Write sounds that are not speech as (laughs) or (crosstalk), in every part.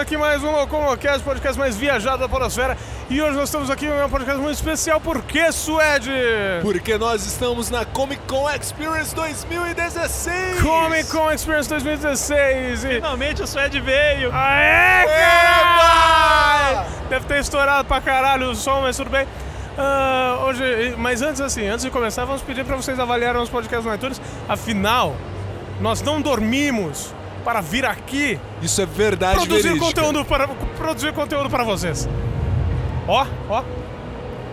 aqui mais um Locomocast, podcast mais viajado da Podosfera. E hoje nós estamos aqui em um podcast muito especial. Por que, Suede? Porque nós estamos na Comic Con Experience 2016! Comic Con Experience 2016! E... Finalmente o Suede veio! Aê, caralho! Deve ter estourado pra caralho o som, mas tudo bem. Uh, hoje, mas antes assim, antes de começar, vamos pedir para vocês avaliarem os podcasts no iTunes. Afinal, nós não dormimos para vir aqui. Isso é verdade produzir verídica. conteúdo para produzir conteúdo para vocês. Ó, ó.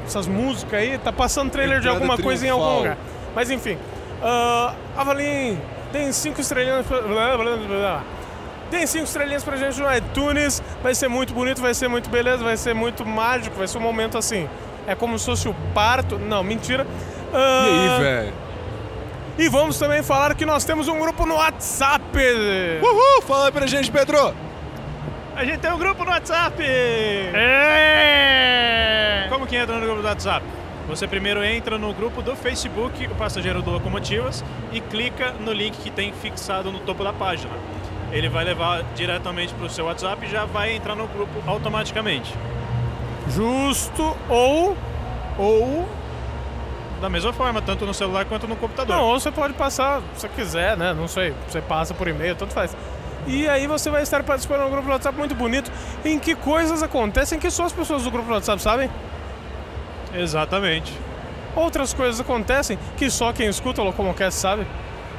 Essas músicas aí, tá passando trailer de Entrada alguma coisa em algum triunfal. lugar. Mas enfim, uh, avaliem, deem cinco estrelinhas. Pra, blá, blá, blá, blá. Deem cinco estrelinhas pra gente no iTunes. Vai ser muito bonito, vai ser muito beleza, vai ser muito mágico, vai ser um momento assim. É como se fosse o parto. Não, mentira. E Ah, aí, velho? E vamos também falar que nós temos um grupo no WhatsApp. Uhul! Fala aí pra gente, Pedro! A gente tem um grupo no WhatsApp! É. Como que entra no grupo do WhatsApp? Você primeiro entra no grupo do Facebook, o Passageiro do Locomotivas, e clica no link que tem fixado no topo da página. Ele vai levar diretamente para o seu WhatsApp e já vai entrar no grupo automaticamente. Justo ou Ou da mesma forma, tanto no celular quanto no computador. Não, ou você pode passar, se você quiser, né? Não sei, você passa por e-mail, tanto faz. E aí você vai estar participando de um grupo do WhatsApp muito bonito, em que coisas acontecem que só as pessoas do grupo do WhatsApp sabem. Exatamente. Outras coisas acontecem que só quem escuta o Locomocast sabe.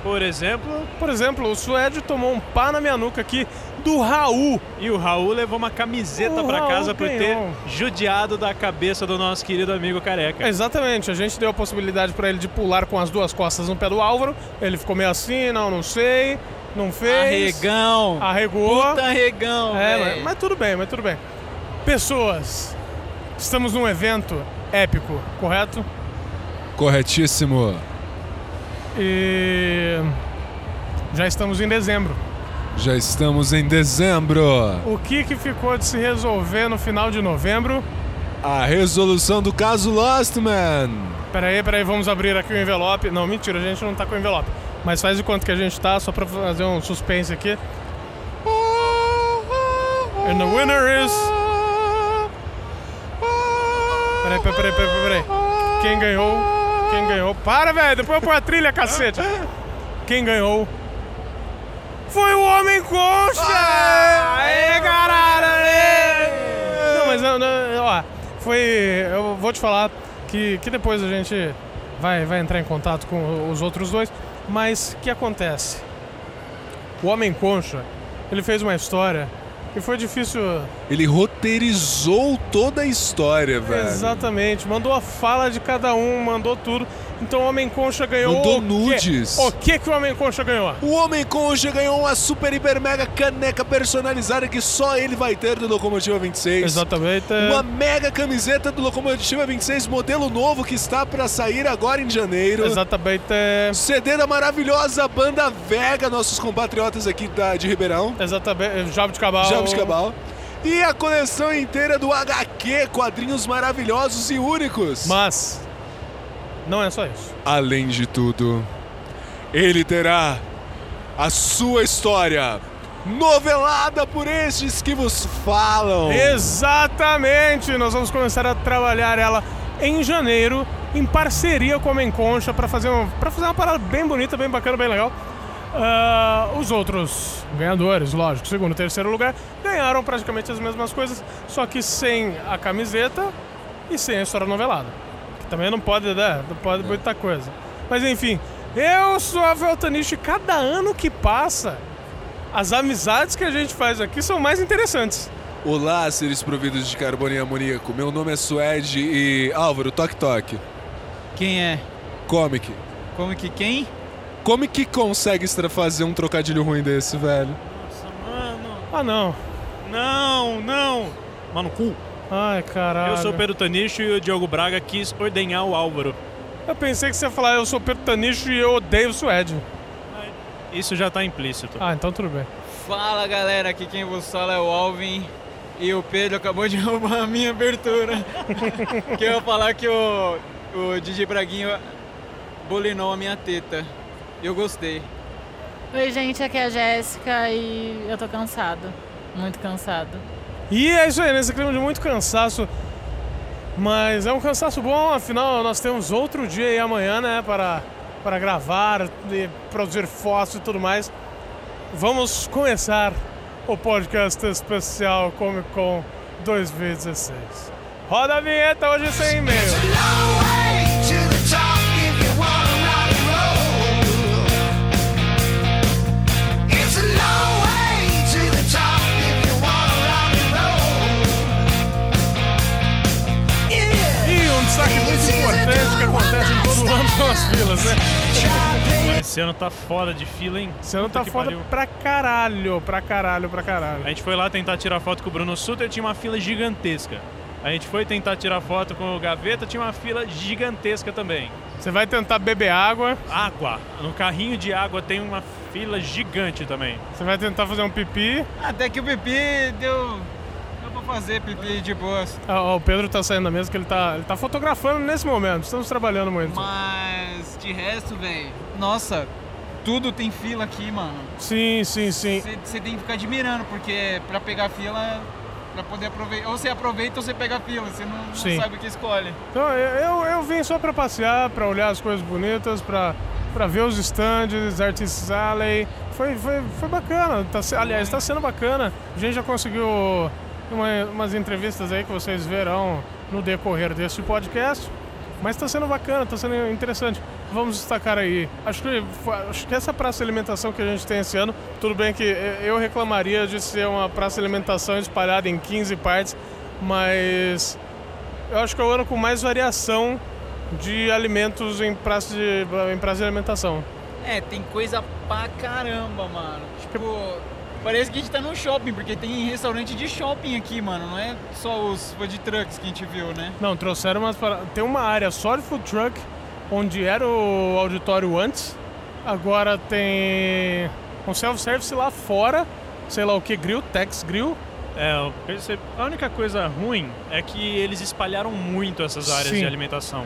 Por exemplo, Por exemplo, o Suede tomou um pá na minha nuca aqui do Raul. e o Raul levou uma camiseta para casa por ter judiado da cabeça do nosso querido amigo careca. Exatamente, a gente deu a possibilidade pra ele de pular com as duas costas no pé do Álvaro. Ele ficou meio assim, não, não sei, não fez. Arregão! Arregou. Puta arregão, É, mas, mas tudo bem, mas tudo bem. Pessoas, estamos num evento épico, correto? Corretíssimo. E já estamos em dezembro. Já estamos em dezembro. O que, que ficou de se resolver no final de novembro? A resolução do caso Lost Man. Peraí, peraí, vamos abrir aqui o envelope. Não, mentira, a gente não tá com o envelope. Mas faz de quanto que a gente tá, só pra fazer um suspense aqui. And the winner is. Peraí, peraí, peraí, peraí, peraí. Quem ganhou? Quem ganhou? Para, velho, depois eu ponho a trilha, cacete. Quem ganhou? Foi o Homem Concha! Aê, caralho! aê! Não, mas não, não, ó, foi. Eu vou te falar que, que depois a gente vai, vai entrar em contato com os outros dois. Mas o que acontece? O Homem Concha, ele fez uma história que foi difícil. Ele roteirizou toda a história, velho. Exatamente, mandou a fala de cada um, mandou tudo. Então o Homem Concha ganhou. Mandou o nudes. O que, que o Homem Concha ganhou? O Homem Concha ganhou uma super, hiper, mega caneca personalizada que só ele vai ter do Locomotiva 26. Exatamente. Uma mega camiseta do Locomotiva 26, modelo novo que está para sair agora em janeiro. Exatamente. CD da maravilhosa banda Vega, nossos compatriotas aqui da, de Ribeirão, Exatamente. Job de Cabal. Jabos Cabal. E a coleção inteira do HQ, quadrinhos maravilhosos e únicos. Mas não é só isso. Além de tudo, ele terá a sua história novelada por estes que vos falam. Exatamente! Nós vamos começar a trabalhar ela em janeiro, em parceria com a Menconcha, para fazer, um, pra fazer uma parada bem bonita, bem bacana, bem legal. Ah, os outros ganhadores, lógico, segundo e terceiro lugar, ganharam praticamente as mesmas coisas, só que sem a camiseta e sem a história novelada. Que também não pode, né? Não pode muita coisa. Mas enfim, eu sou a Veltaniche e cada ano que passa, as amizades que a gente faz aqui são mais interessantes. Olá, seres providos de carbono e amoníaco. Meu nome é Suede e Álvaro, toque toque. Quem é? Comic. Que quem? Como que consegue fazer um trocadilho ruim desse, velho? Nossa, mano. Ah, não. Não, não. Mano, cu. Ai, caralho. Eu sou o Pedro Tanicho e o Diogo Braga quis ordenhar o Álvaro. Eu pensei que você ia falar, eu sou Pedro Tanicho e eu odeio o Suede. Isso já tá implícito. Ah, então tudo bem. Fala galera, aqui quem vos fala é o Alvin e o Pedro acabou de (laughs) roubar a minha abertura. (laughs) que eu ia falar que o, o DJ Braguinho bolinou a minha teta. Eu gostei. Oi, gente, aqui é a Jéssica e eu tô cansado. Muito cansado. E é isso aí, nesse clima de muito cansaço. Mas é um cansaço bom, afinal nós temos outro dia aí amanhã, né? Para, para gravar, e produzir fotos e tudo mais. Vamos começar o podcast especial Comic Con 2016. Roda a vinheta hoje sem e-mail. Acontece em todo ano são as filas, né? (laughs) Esse ano tá foda de fila, hein? Esse ano Puta tá foda pariu. pra caralho, pra caralho, pra caralho. A gente foi lá tentar tirar foto com o Bruno Suter, tinha uma fila gigantesca. A gente foi tentar tirar foto com o Gaveta, tinha uma fila gigantesca também. Você vai tentar beber água, Água. No carrinho de água tem uma fila gigante também. você vai tentar fazer um pipi. Até que o pipi deu. Fazer pipi de boas. Ah, o Pedro tá saindo da mesa que ele tá, ele tá fotografando nesse momento. Estamos trabalhando muito. Mas de resto, velho. Nossa, tudo tem fila aqui, mano. Sim, sim, sim. Você tem que ficar admirando, porque pra pegar fila, pra poder aproveitar. Ou você aproveita ou você pega a fila, você não, não sabe o que escolhe. Então, eu, eu, vim só pra passear, pra olhar as coisas bonitas, pra, pra ver os stands, Artists Alley. Foi, foi, foi bacana. Tá, aliás, tá sendo bacana. A gente já conseguiu uma- umas entrevistas aí que vocês verão no decorrer desse podcast. Mas tá sendo bacana, tá sendo interessante. Vamos destacar aí. Acho que, acho que essa praça de alimentação que a gente tem esse ano, tudo bem que eu reclamaria de ser uma praça de alimentação espalhada em 15 partes, mas eu acho que é o ano com mais variação de alimentos em praça de, em praça de alimentação. É, tem coisa pra caramba, mano. Tipo, parece que a gente tá num shopping, porque tem restaurante de shopping aqui, mano. Não é só os food trucks que a gente viu, né? Não, trouxeram umas para... Tem uma área só de food truck, onde era o auditório antes. Agora tem um self-service lá fora, sei lá o que, grill, Tex Grill. É, eu percebo- a única coisa ruim é que eles espalharam muito essas áreas Sim. de alimentação.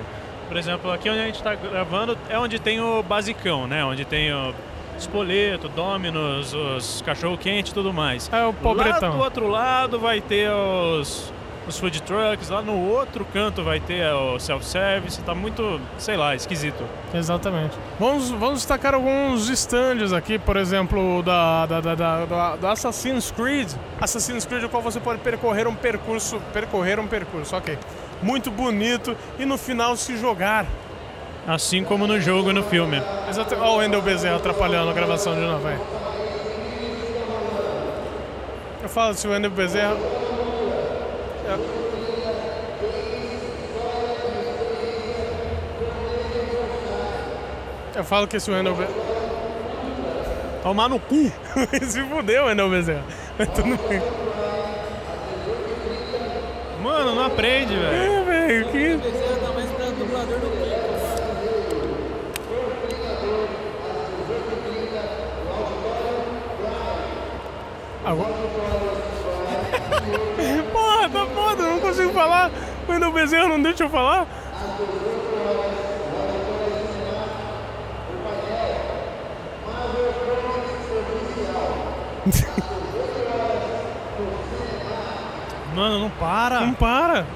Por exemplo, aqui onde a gente está gravando é onde tem o basicão, né? Onde tem o espoleto, Domino's, os cachorro-quente e tudo mais. É o Lá pobretão. do outro lado vai ter os, os food trucks, lá no outro canto vai ter o self-service, tá muito, sei lá, esquisito. Exatamente. Vamos, vamos destacar alguns stands aqui, por exemplo, da, da, da, da- da- do Assassin's Creed. Assassin's Creed, o qual você pode percorrer um percurso. Percorrer um percurso, ok. Muito bonito e no final se jogar. Assim como no jogo e no filme. Exato. Olha o Wendel Bezerra atrapalhando a gravação de novo, vai. Eu falo se o Wendel Bezerra. Eu, eu falo que esse Wendel Bezerra. Tomar no cu! (laughs) se fudeu, Wendel Bezerra. Mas tudo bem. Mano, não aprende, velho. É, velho, que. tá mais pra dublador do que. Agora. (laughs) Porra, tá foda, eu não consigo falar. O Wendel Bezerra não deixa eu falar. (laughs) Mano, não para. Não para.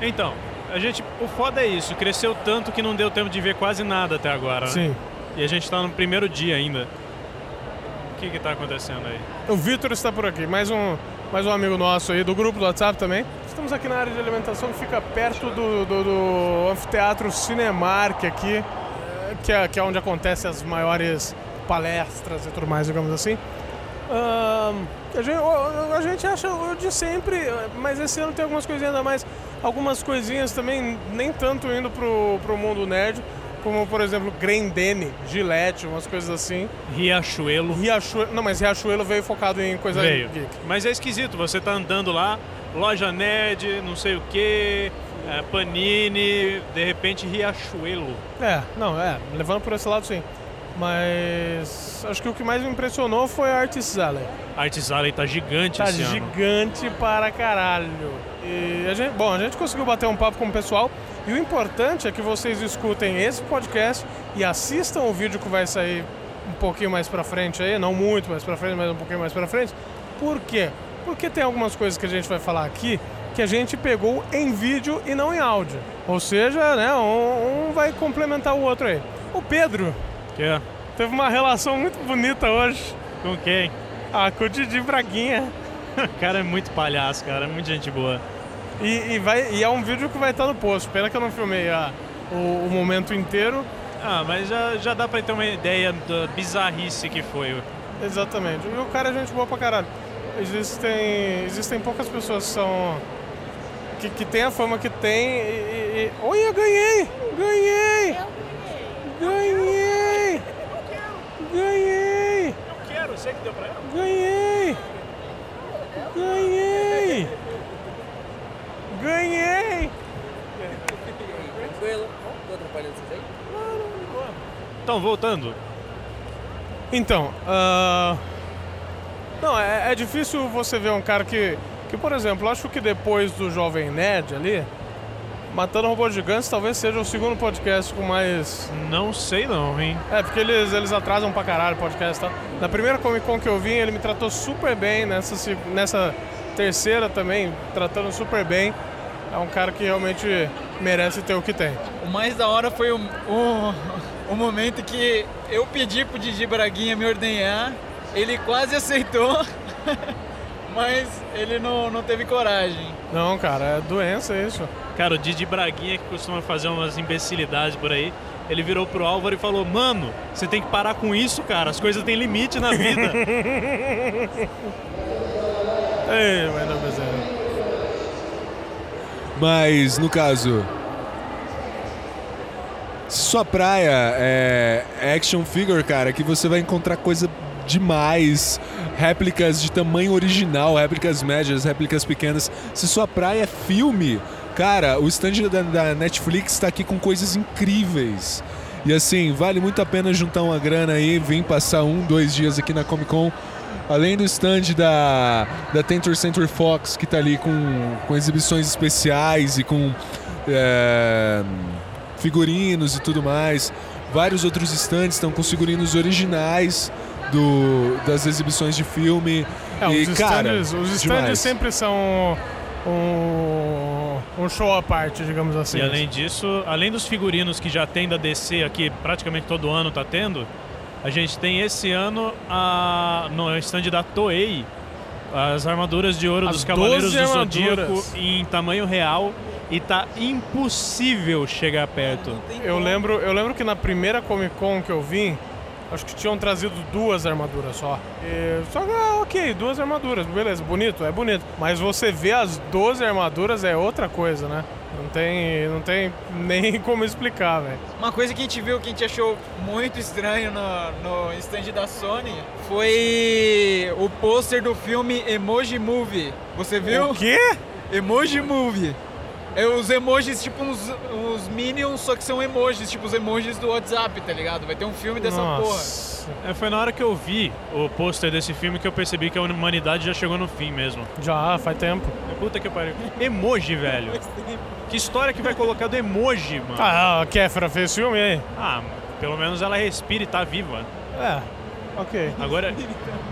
Então, a gente. O foda é isso, cresceu tanto que não deu tempo de ver quase nada até agora. né? Sim. E a gente tá no primeiro dia ainda. Que que tá acontecendo aí? O Vitor está por aqui, mais um, mais um amigo nosso aí do grupo do WhatsApp também. Estamos aqui na área de alimentação que fica perto do, do, do anfiteatro Cinemark aqui, que é, que é onde acontecem as maiores palestras e tudo mais, digamos assim. A, gente, a gente acha o de sempre, mas esse ano tem algumas coisinhas a mais. Algumas coisinhas também, nem tanto indo pro, pro mundo nerd, como por exemplo Grendene, Gillette, umas coisas assim. Riachuelo Riachuelo, não, mas Riachuelo veio focado em coisa veio. geek. Mas é esquisito, você tá andando lá, loja nerd, não sei o que, Panini, de repente Riachuelo. É, não, é, levando por esse lado sim. Mas acho que o que mais me impressionou foi a Artist Alley. Arts Alley tá gigante Tá esse ano. gigante para caralho. E a gente, bom, a gente conseguiu bater um papo com o pessoal. E o importante é que vocês escutem esse podcast e assistam o vídeo que vai sair um pouquinho mais pra frente aí, não muito mais pra frente, mas um pouquinho mais pra frente, Por quê? Porque tem algumas coisas que a gente vai falar aqui que a gente pegou em vídeo e não em áudio. Ou seja, né, um, um vai complementar o outro aí. O Pedro Que é? teve uma relação muito bonita hoje. Com quem? Ah, com o Didi Braguinha. O (laughs) cara é muito palhaço, cara. É muito gente boa. E, e vai, e é um vídeo que vai estar no post. Pena que eu não filmei a- o, o momento inteiro. Ah, mas já, já dá pra ter uma ideia da bizarrice que foi. Exatamente. E o cara é gente boa pra caralho. Existem, existem poucas pessoas que são. que, que tem a fama que tem e. e, e... Olha, ganhei! Ganhei! Ganhei! Ganhei! Eu quero, sei que deu pra ela. Ganhei! Ganhei! Ganhei! Tranquilo. Tô atrapalhando vocês aí? Então, voltando. Então, ah, não, é, é difícil você ver um cara que, que, por exemplo, acho que depois do Jovem Nerd ali, Matando Robôs Gigantes talvez seja o segundo podcast com mais. Não sei não, hein? É, porque eles, eles atrasam pra caralho o podcast e tal. Na primeira Comic Con que eu vim, ele me tratou super bem, nessa, nessa terceira também, tratando super bem. É um cara que realmente merece ter o que tem. O mais da hora foi o, o, o momento que eu pedi pro Didi Braguinha me ordenhar, ele quase aceitou, (laughs) mas ele não, não teve coragem. Não, cara, é doença isso. Cara, o Didi Braguinha, que costuma fazer umas imbecilidades por aí, ele virou pro Álvaro e falou: Mano, você tem que parar com isso, cara. As coisas têm limite na vida. (laughs) Ei, vai dar bezerra. Mas, no caso. Se sua praia é action figure, cara, que você vai encontrar coisa demais. Réplicas de tamanho original, réplicas médias, réplicas pequenas. Se sua praia é filme, cara, o stand da, da Netflix tá aqui com coisas incríveis. E assim, vale muito a pena juntar uma grana aí, vir passar um, dois dias aqui na Comic Con. Além do stand da, da 10th Century Fox, que tá ali com, com exibições especiais e com é, figurinos e tudo mais. Vários outros stands estão com figurinos originais do, das exibições de filme. É, e, os cara, stands, os stands demais. sempre são um, um show à parte, digamos assim. E além disso, além dos figurinos que já tem da DC aqui, praticamente todo ano tá tendo, a gente tem esse ano a, no stand da Toei as armaduras de ouro As dos Cavaleiros 12 do Zodíaco em tamanho real e tá impossível chegar perto. Eu lembro, eu lembro que na primeira Comic Con que eu vim, acho que tinham trazido duas armaduras só. E, só que, ah, ok, duas armaduras, beleza, bonito, é bonito. Mas você vê as 12 armaduras é outra coisa, né? Não tem, não tem nem (laughs) como explicar, velho. Uma coisa que a gente viu que a gente achou muito estranho no, no stand da Sony foi o pôster do filme Emoji Movie. Você viu? O quê? Emoji Movie. É os emojis, tipo uns, uns minions, só que são emojis, tipo os emojis do WhatsApp, tá ligado? Vai ter um filme dessa porra. Nossa. É, foi na hora que eu vi o pôster desse filme que eu percebi que a humanidade já chegou no fim mesmo. Já, faz tempo. Puta que pariu. Emoji, velho. Que história que vai colocar do emoji, mano? Ah, a Kéfera fez filme aí? Ah, pelo menos ela respira e tá viva. É, ok. Agora.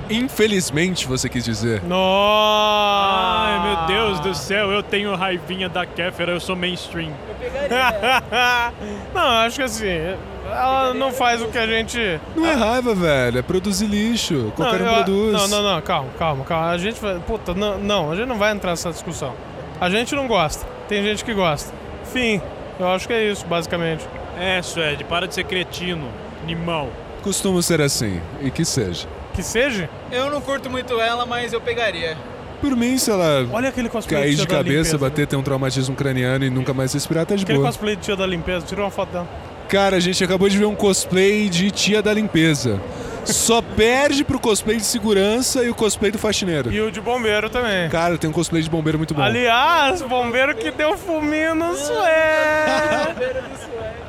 Infelizmente, você quis dizer. Nossa! Ai, meu Deus do céu, eu tenho raivinha da Kéfera, eu sou mainstream. (laughs) não, acho que assim, ela não faz o que a gente. Não é raiva, velho. É produzir lixo. Qualquer um eu- produz. Não, não, não, calma, calma, calma. A gente vai. Puta, não, não, a gente não vai entrar nessa discussão. A gente não gosta. Tem gente que gosta. Fim. Eu acho que é isso, basicamente. É, Suede, para de ser cretino, animal. Costuma ser assim. E que seja. Que seja. Eu não curto muito ela, mas eu pegaria. Por mim, se ela Olha aquele cosplay cair de cabeça, limpeza. bater, ter um traumatismo craniano e nunca mais respirar, tá de Aquele boa. cosplay de tia da limpeza, tira uma foto dela. Cara, a gente acabou de ver um cosplay de tia da limpeza. Só perde pro cosplay de segurança e o cosplay do faxineiro. E o de bombeiro também. Cara, tem um cosplay de bombeiro muito bom. Aliás, bombeiro que deu fuminho no sué. (laughs)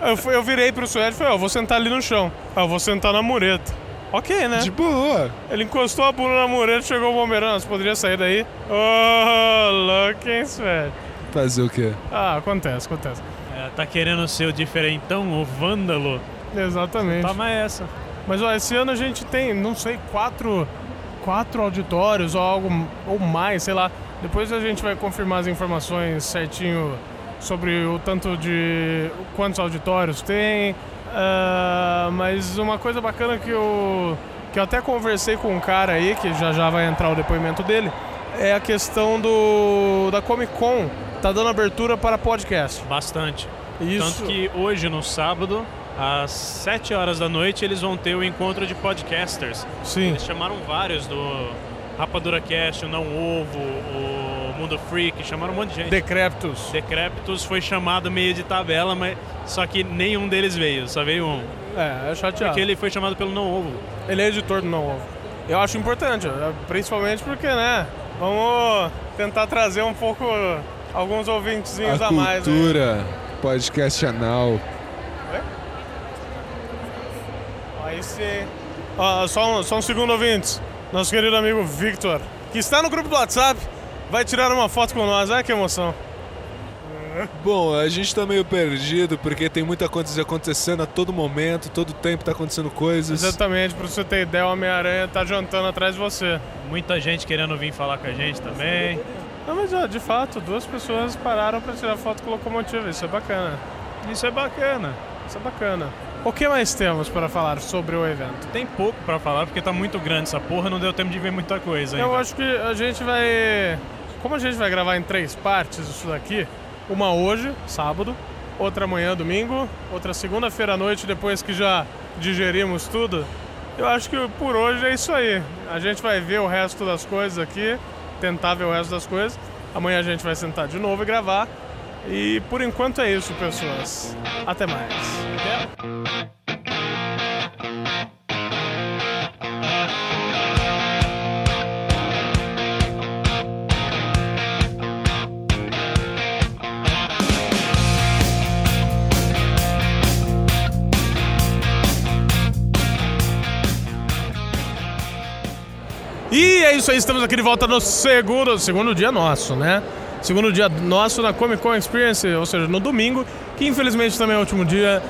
Eu, fui- eu virei pro sué e falei, ó, vou sentar ali no chão. Ah, eu vou sentar na mureta. Ok, né? De boa. Ele encostou a bunda na mureta, chegou o bombeiro. Não, você poderia sair daí? Oh, louco, hein, sué? Fazer o quê? Ah, acontece, acontece. É, tá querendo ser o diferentão, o vândalo? Exatamente. Toma essa. Mas ó, esse ano a gente tem, não sei, quatro, quatro auditórios ou algo ou mais, sei lá. Depois a gente vai confirmar as informações certinho sobre o tanto de quantos auditórios tem. Ah, mas uma coisa bacana que eu que eu até conversei com um cara aí que já já vai entrar o depoimento dele é a questão do da Comic Con tá dando abertura para podcast. Bastante. Isso. Tanto que hoje, no sábado, às 7 horas da noite, eles vão ter o encontro de podcasters. Sim. Eles chamaram vários do Rapadura Cast, o Não Ovo, o Mundo Freak, chamaram um monte de gente. Decréptos. Decréptos foi chamado meio de tabela, mas só que nenhum deles veio, só veio um. É, é chateado. Porque ele foi chamado pelo Não Ovo. Ele é editor do Não Ovo. Eu acho importante, principalmente porque, né? Vamos tentar trazer um pouco alguns ouvintezinhos A a, mais. né? cultura, podcast anal. Aí sim. Ó, só, um, só um segundo, ouvintes. Nosso querido amigo Victor, que está no grupo do WhatsApp, vai tirar uma foto com nós. Ai, que emoção. Bom, a gente tá meio perdido porque tem muita coisa acontecendo a todo momento, todo tempo tá acontecendo coisas. Exatamente, pra você ter ideia, o Homem-Aranha tá jantando atrás de você. Muita gente querendo vir falar com a gente também. Não, mas ó, de fato, duas pessoas pararam pra tirar foto com locomotiva. Isso é bacana. Isso é bacana. Isso é bacana. O que mais temos para falar sobre o evento? Tem pouco pra falar porque tá muito grande essa porra, não deu tempo de ver muita coisa ainda. Eu acho que a gente vai. Como a gente vai gravar em três partes isso daqui, uma hoje, sábado, outra amanhã, domingo, outra segunda-feira à noite, depois que já digerimos tudo, eu acho que por hoje é isso aí. A gente vai ver o resto das coisas aqui, tentar ver o resto das coisas. Amanhã a gente vai sentar de novo e gravar. E por enquanto é isso, pessoas. Até mais. E é isso aí, estamos aqui de volta no segundo, segundo dia nosso, né? Segundo dia nosso na Comic Con Experience, ou seja, no domingo, que infelizmente também é o último dia.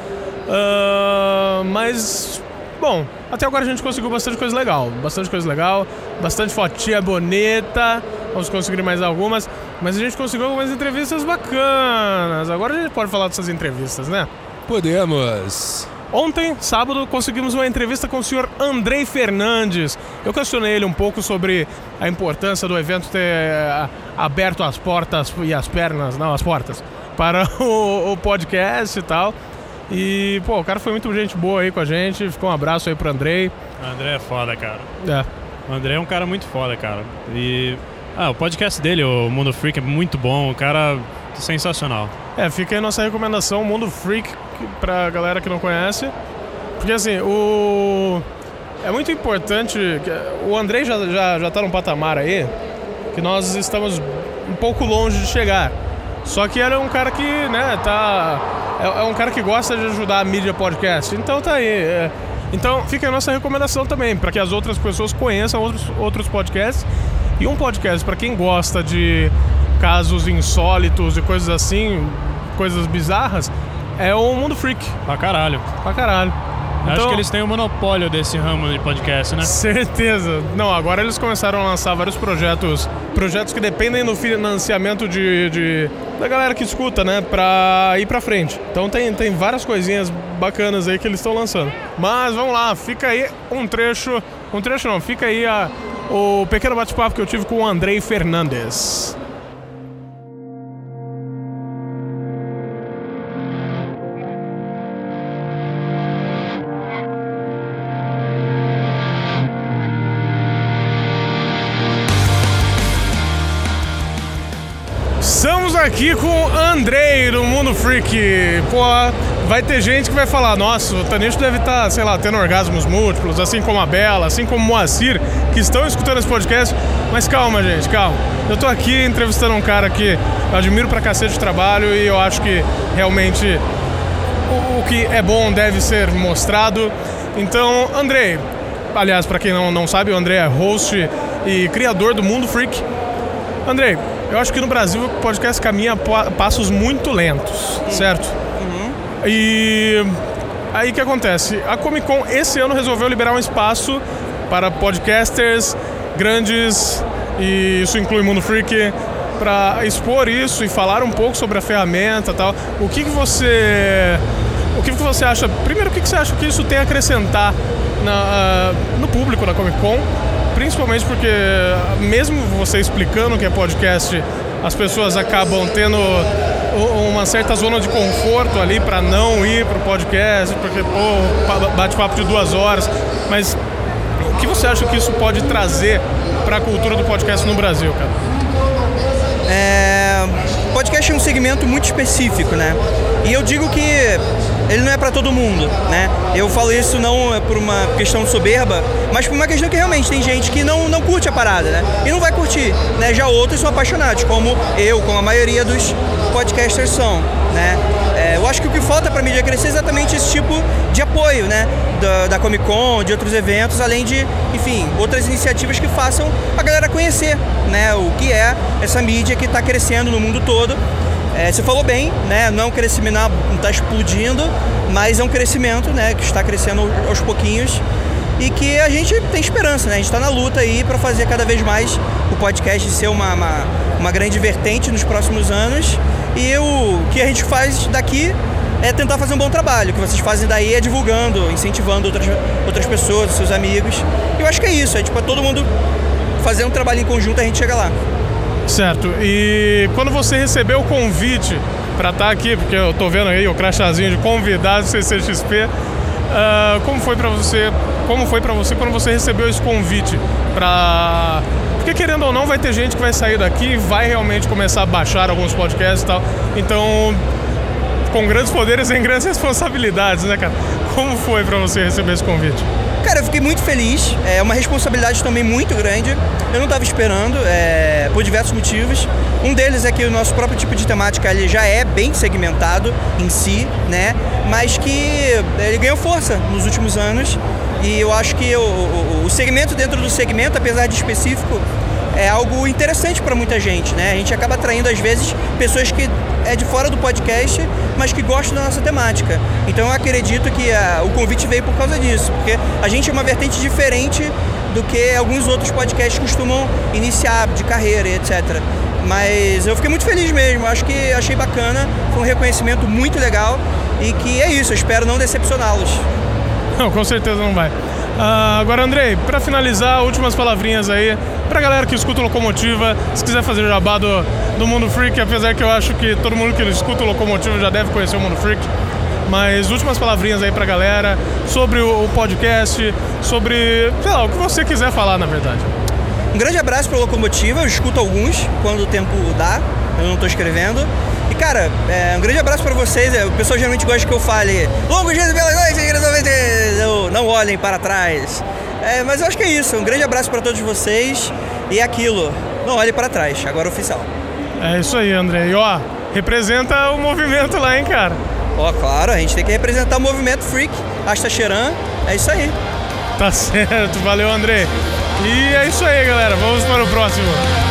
Ah, mas, bom, até agora a gente conseguiu bastante coisa legal. Bastante coisa legal, bastante fotinha bonita. Vamos conseguir mais algumas. Mas a gente conseguiu algumas entrevistas bacanas. Agora a gente pode falar dessas entrevistas, né? Podemos. Ontem, sábado, conseguimos uma entrevista com o senhor Andrei Fernandes. Eu questionei ele um pouco sobre a importância do evento ter eh, aberto as portas e as pernas, não, as portas, (laughs) para o, o podcast e tal. E, pô, o cara foi muito gente boa aí com a gente. Ficou um abraço aí pro Andrei. O André é foda, cara. É. O André é um cara muito foda, cara. E. Ah, o podcast dele, o Mundo Freak, é muito bom. O cara sensacional. É, fica aí nossa recomendação, Mundo Freak, pra galera que não conhece. Porque assim, o. É muito importante. O Andrei já, já, já tá num patamar aí que nós estamos um pouco longe de chegar. Só que ele é um cara que, né, tá. É, é um cara que gosta de ajudar a mídia podcast. Então tá aí. é. Então fica a nossa recomendação também, para que as outras pessoas conheçam outros, outros podcasts. E um podcast, para quem gosta de casos insólitos e coisas assim, coisas bizarras, é o Mundo Freak. Pra caralho. Pra caralho. Acho Então- que eles têm o monopólio desse ramo de podcast, né? Certeza. Não, agora eles começaram a lançar vários projetos, projetos que dependem do financiamento de, de- da galera que escuta, né, pra ir pra frente. Então tem, tem várias coisinhas bacanas aí que eles estão lançando. Mas vamos lá, fica aí um trecho, um trecho não, fica aí a, o pequeno bate-papo que eu tive com o Andrei Fernandes. Aqui com Andrei do Mundo Freak. Pô, vai ter gente que vai falar: nossa, o Tanicho deve estar, sei lá, tendo orgasmos múltiplos, assim como a Bela, assim como o Moacir, que estão escutando esse podcast. Mas calma, gente, calma. Eu tô aqui entrevistando um cara que eu admiro pra cacete o trabalho e eu acho que realmente o, o que é bom deve ser mostrado. Então, Andrei, aliás, pra quem não, não sabe, o Andrei é host e criador do Mundo Freak. Andrei, eu acho que no Brasil o podcast caminha a pa- passos muito lentos, certo? E aí o que acontece? A Comic Con esse ano resolveu liberar um espaço para podcasters grandes, e isso inclui Mundo Freak, para expor isso e falar um pouco sobre a ferramenta e tal. O que, que você. O que, que você acha? Primeiro, o que, que você acha que isso tem a acrescentar na- no público da Comic Con? Principalmente porque, mesmo você explicando que é podcast, as pessoas acabam tendo uma certa zona de conforto ali para não ir pro podcast, porque, pô, pa- bate-papo de duas horas. Mas o que você acha que isso pode trazer para a cultura do podcast no Brasil, cara? É, podcast é um segmento muito específico, né? E eu digo que ele não é para todo mundo, né? Eu falo isso não por uma questão soberba, mas por uma questão que realmente tem gente que não, não curte a parada, né? E não vai curtir, né? Já outros são apaixonados, como eu, como a maioria dos podcasters são, né? É, eu acho que o que falta para mídia crescer é exatamente esse tipo de apoio, né? Da, da Comic Con, de outros eventos, além de, enfim, outras iniciativas que façam a galera conhecer, né? O que é essa mídia que está crescendo no mundo todo. É, você falou bem, né? Não é um crescimento, não está explodindo, mas é um crescimento, né? Que está crescendo aos pouquinhos e que a gente tem esperança, né? A gente está na luta aí para fazer cada vez mais o podcast ser uma, uma, uma grande vertente nos próximos anos. E o que a gente faz daqui é tentar fazer um bom trabalho. O que vocês fazem daí é divulgando, incentivando outras, outras pessoas, seus amigos. Eu acho que é isso, é tipo, é todo mundo fazendo um trabalho em conjunto a gente chega lá. Certo. E quando você recebeu o convite para estar aqui, porque eu tô vendo aí o crachazinho de convidado do CCXP, ah, como foi para você? Como foi para você quando você recebeu esse convite para porque querendo ou não vai ter gente que vai sair daqui e vai realmente começar a baixar alguns podcasts e tal. Então, com grandes poderes vem grandes (laughs) responsabilidades, né, cara? Como foi para você receber esse convite? Cara, eu fiquei muito feliz. É uma responsabilidade também muito grande. Eu não estava esperando, é, por diversos motivos. Um deles é que o nosso próprio tipo de temática ele já é bem segmentado em si, né? Mas que ele ganhou força nos últimos anos. E eu acho que o, o, o segmento dentro do segmento, apesar de específico, é algo interessante para muita gente, né? A gente acaba atraindo às vezes pessoas que é de fora do podcast, mas que gostam da nossa temática. Então eu acredito que ah, o convite veio por causa disso, porque a gente é uma vertente diferente do que alguns outros podcasts costumam iniciar de carreira e etc. Mas eu fiquei muito feliz mesmo, acho que achei bacana, foi um reconhecimento muito legal e que é isso, eu espero não decepcioná-los. Não, com certeza não vai. Ah, agora, Andrei, pra finalizar, últimas palavrinhas aí pra galera que escuta Locomotiva. Se quiser fazer jabá do, do Mundo Freak, apesar que eu acho que todo mundo que escuta Locomotiva já deve conhecer o Mundo Freak. Mas últimas palavrinhas aí pra galera sobre o, o podcast, sobre, sei lá, o que você quiser falar, na verdade. Um grande abraço para Locomotiva, eu escuto alguns quando o tempo dá, eu não tô escrevendo. E cara, é, um grande abraço para vocês. é, O pessoal geralmente gosta que eu fale longos dias e belas noites, não, olhem para trás. É, mas eu acho que é isso. Um grande abraço para todos vocês. E é aquilo, não olhe para trás, agora oficial. É isso aí, Andrei. E ó, representa o movimento lá, hein, cara. Ó, claro, a gente tem que representar o movimento freak, Asta Cheran, é isso aí. Tá (laughs) certo, valeu, Andrei. E é isso aí, galera. Vamos para o próximo.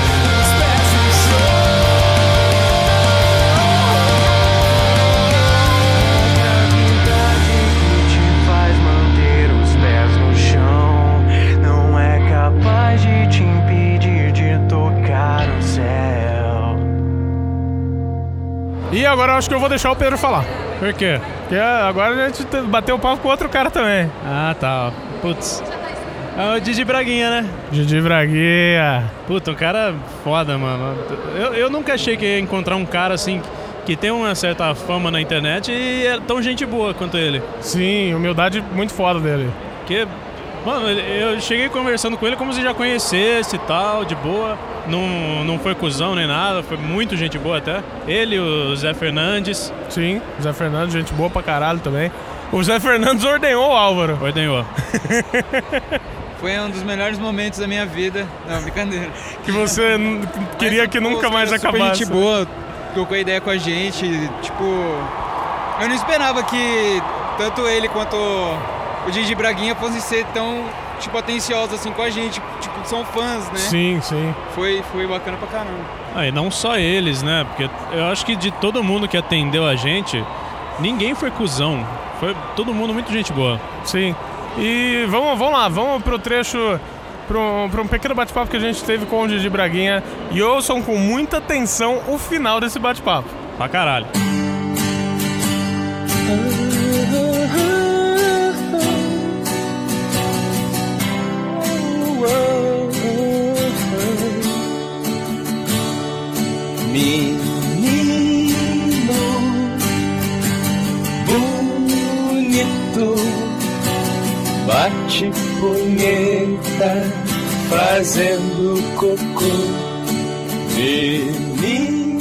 Agora eu acho que eu vou deixar o Pedro falar. Por quê? Porque agora a gente te- bateu o papo com outro cara também. Ah, tá. Putz. É o Didi Braguinha, né? Didi Braguinha. Puta, um cara foda, mano. Eu, eu nunca achei que ia encontrar um cara assim que tem uma certa fama na internet e é tão gente boa quanto ele. Sim, humildade muito foda dele. Porque, mano, eu cheguei conversando com ele como se já conhecesse e tal, de boa. Não, não foi cuzão nem nada, foi muito gente boa até. Ele, o Zé Fernandes, Sim, Zé Fernandes, gente boa pra caralho também. O Zé Fernandes ordenhou o Álvaro. ordenhou. (laughs) Foi um dos melhores momentos da minha vida. Não, brincadeira. (laughs) Que você queria que nunca Pô, mais acabasse. Gente boa, trocou ideia com a gente. Tipo, eu não esperava que tanto ele quanto o Didi Braguinha fossem ser tão, tipo, atenciosos assim com a gente. Tipo, são fãs, né? Sim, sim. Foi, foi bacana pra caramba. Ah, e não só eles, né? Porque eu acho que de todo mundo que atendeu a gente, ninguém foi cuzão. Foi todo mundo muito gente boa. Sim. E vamos, vamos lá, vamos pro trecho para um, pra um pequeno bate-papo que a gente teve com o Didi Braguinha e ouçam com muita atenção o final desse bate-papo. Pra caralho. Bate punheta fazendo cocô. Menino.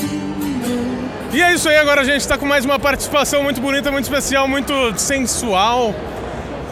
E é isso aí, agora a gente tá com mais uma participação muito bonita, muito especial, muito sensual.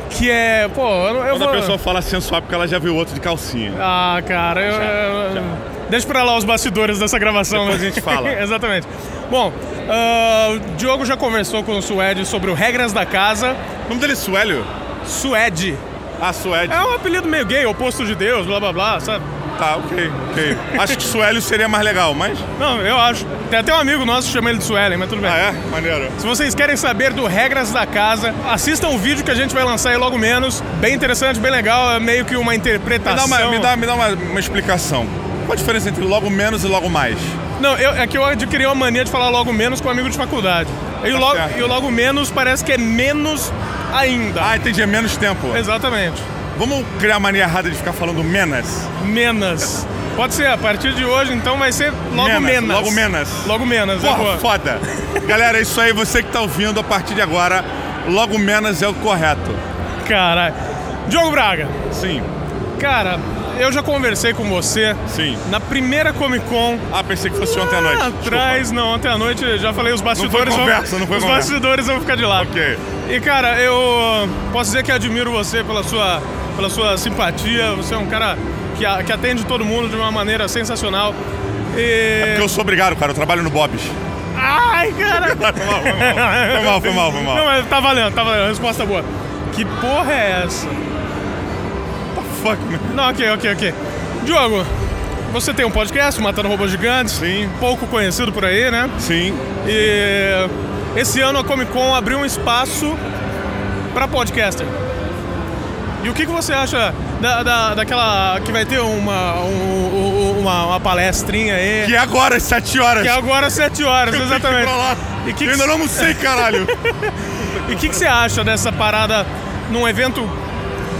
Que é, pô, eu, eu Quando vou... a pessoa fala sensual é porque ela já viu outro de calcinha. Ah, cara, eu, eu- deixa pra lá os bastidores dessa gravação. Depois né? a gente fala. (laughs) Exatamente. Bom, ah, o Diogo já conversou com o Suede sobre o Regras da Casa. O nome dele é Suélio? Suede. Ah, Suede. É um apelido meio gay, oposto de Deus, blá blá blá, sabe? Tá, ok, ok. Acho que Suélio seria mais legal, mas. Não, eu acho. Tem até um amigo nosso que chama ele de Suelen, mas tudo bem. Ah, é? Maneiro. Se vocês querem saber do Regras da Casa, assistam o vídeo que a gente vai lançar aí logo menos. Bem interessante, bem legal, é meio que uma Me interpretação. dá, uma, me dá, me dá uma, uma explicação. Qual a diferença entre logo menos e logo mais? Não, eu- é que eu adquiri uma mania de falar logo menos com um amigo de faculdade. E o, Tá logo, e o logo menos parece que é menos ainda. Ah, entendi, é menos tempo. Exatamente. Vamos criar a mania errada de ficar falando menos? Menos. Pode ser, a partir de hoje, então vai ser logo Menos, menos. logo menos. Logo menos, é Porra, boa. foda. (laughs) Galera, é isso aí. Você que tá ouvindo, a partir de agora, logo menos é o correto. Caralho. Diogo Braga, Sim, cara, eu já conversei com você sim. na primeira Comic Con Ah, pensei que fosse ontem à noite. Atrás, não, ontem à noite já falei os bastidores. Não foi conversa, vão, não foi Os conversa. bastidores vão ficar de lado. Ok. E cara, eu posso dizer que admiro você pela sua, pela sua simpatia. Você é um cara que, a- que atende todo mundo de uma maneira sensacional. E... É porque eu sou obrigado, cara. Eu trabalho no Bob's. Ai, cara! (laughs) Foi mal, foi mal. Foi mal, foi mal, foi mal. Não, mas tá valendo, tá valendo. Resposta boa. Que porra é essa? Fuck, man. Não, ok, ok, ok. Diogo, você tem um podcast, Matando Robôs Gigantes. Sim. Pouco conhecido por aí, né? Sim. E esse ano a Comic Con abriu um espaço para podcaster. E o que, que você acha da, da- daquela que vai ter uma, um- um- uma, uma palestrinha aí? Que é agora, às 7 horas. Que é agora às 7 horas, Eu tenho que ir exatamente. pra lá. E que Eu que ainda não almocei, caralho. (laughs) E o que, que você acha dessa parada num evento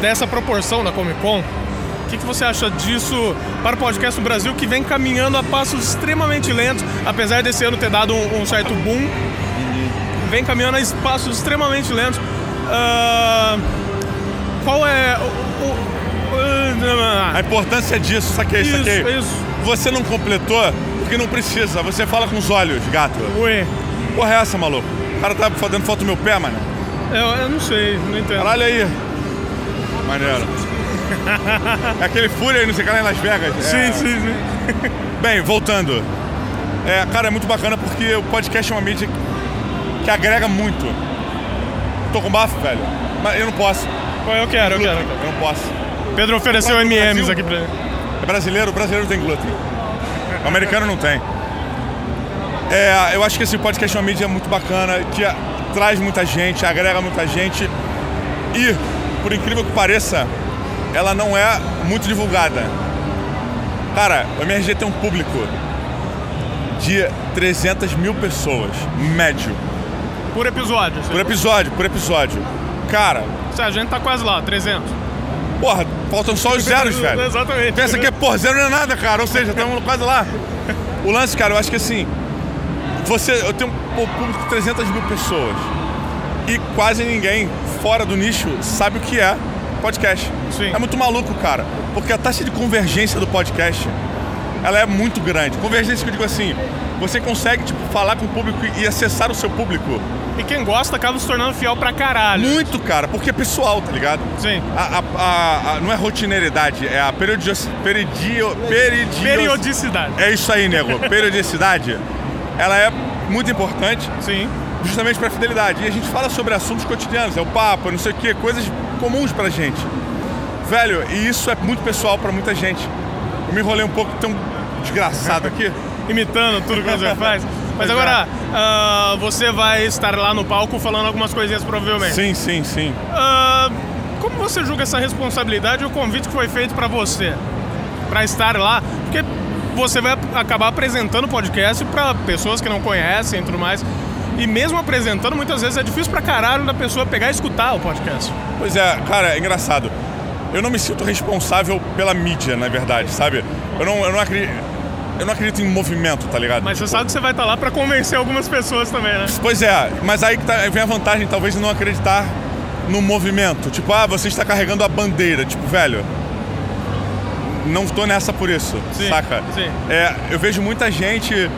dessa proporção da Comic Con? O que, que você acha disso para o podcast no Brasil que vem caminhando a passos extremamente lentos, apesar desse ano ter dado um, um certo boom? Vem caminhando a passos extremamente lentos. Ah, qual é o. o- A importância disso, saquei, Isso, saquei. isso. Você não completou porque não precisa. Você fala com os olhos, gato. Ué, Porra, é essa, maluco? O cara tá fazendo foto do meu pé, mano. eu, eu não sei, não entendo. Caralho aí. Maneiro. É (laughs) aquele Fúria aí, não sei o que lá em Las Vegas. Sim, É. sim, sim. (laughs) Bem, voltando. É, cara, é muito bacana porque o podcast é uma mídia que agrega muito. Tô com bafo, velho. Mas eu não posso. Pô, eu quero, eu quero. Eu não posso. Pedro ofereceu MMs aqui pra ele. É brasileiro, o brasileiro tem glúten. O americano não tem. É, eu acho que esse podcast é uma mídia muito bacana, que traz muita gente, agrega muita gente. E, por incrível que pareça, ela não é muito divulgada. Cara, o MRG tem um público de 300 mil pessoas, médio. Por episódio. Por episódio, por episódio. Cara, Se a gente tá quase lá, 300. porra, faltam só os zeros, (laughs) velho. Exatamente. Pensa que, pô, zero não é nada, cara. Ou seja, estamos quase lá. O lance, cara, eu acho que assim. Você, eu tenho um público de 300 mil pessoas. E quase ninguém fora do nicho sabe o que é podcast. Sim. É muito maluco, cara. Porque a taxa de convergência do podcast, ela é muito grande. Convergência que eu digo assim, você consegue, tipo, falar com o público e acessar o seu público. E quem gosta acaba se tornando fiel pra caralho. Muito, cara, porque é pessoal, tá ligado? Sim. A, a- a- não é rotineiridade, é a periodicidade. Peridio, Periodicidade. É isso aí, nego. Periodicidade, ela é muito importante Sim. Justamente pra fidelidade. E a gente fala sobre assuntos cotidianos, é o papo, não sei o quê, coisas comuns pra gente. Velho, e isso é muito pessoal pra muita gente. Eu me enrolei um pouco, tão desgraçado aqui. (laughs) Imitando tudo que você faz. Mas agora, ah, você vai estar lá no palco falando algumas coisinhas provavelmente. Sim, sim, sim. Ah, como você julga essa responsabilidade e o convite que foi feito pra você? Pra estar lá? Porque você vai acabar apresentando o podcast pra pessoas que não conhecem e tudo mais. E mesmo apresentando, muitas vezes é difícil pra caralho da pessoa pegar e escutar o podcast. Pois é, cara, é engraçado. Eu não me sinto responsável pela mídia, na verdade, sabe? Eu não, eu não acredito. Eu não acredito em movimento, tá ligado? Mas você sabe que você vai estar lá pra convencer algumas pessoas também, né? Pois é, mas aí que tá- vem a vantagem, talvez, de não acreditar no movimento. Tipo, ah, você está carregando a bandeira. Tipo, velho, não tô nessa por isso, Sim, saca? sim. É, eu vejo muita gente,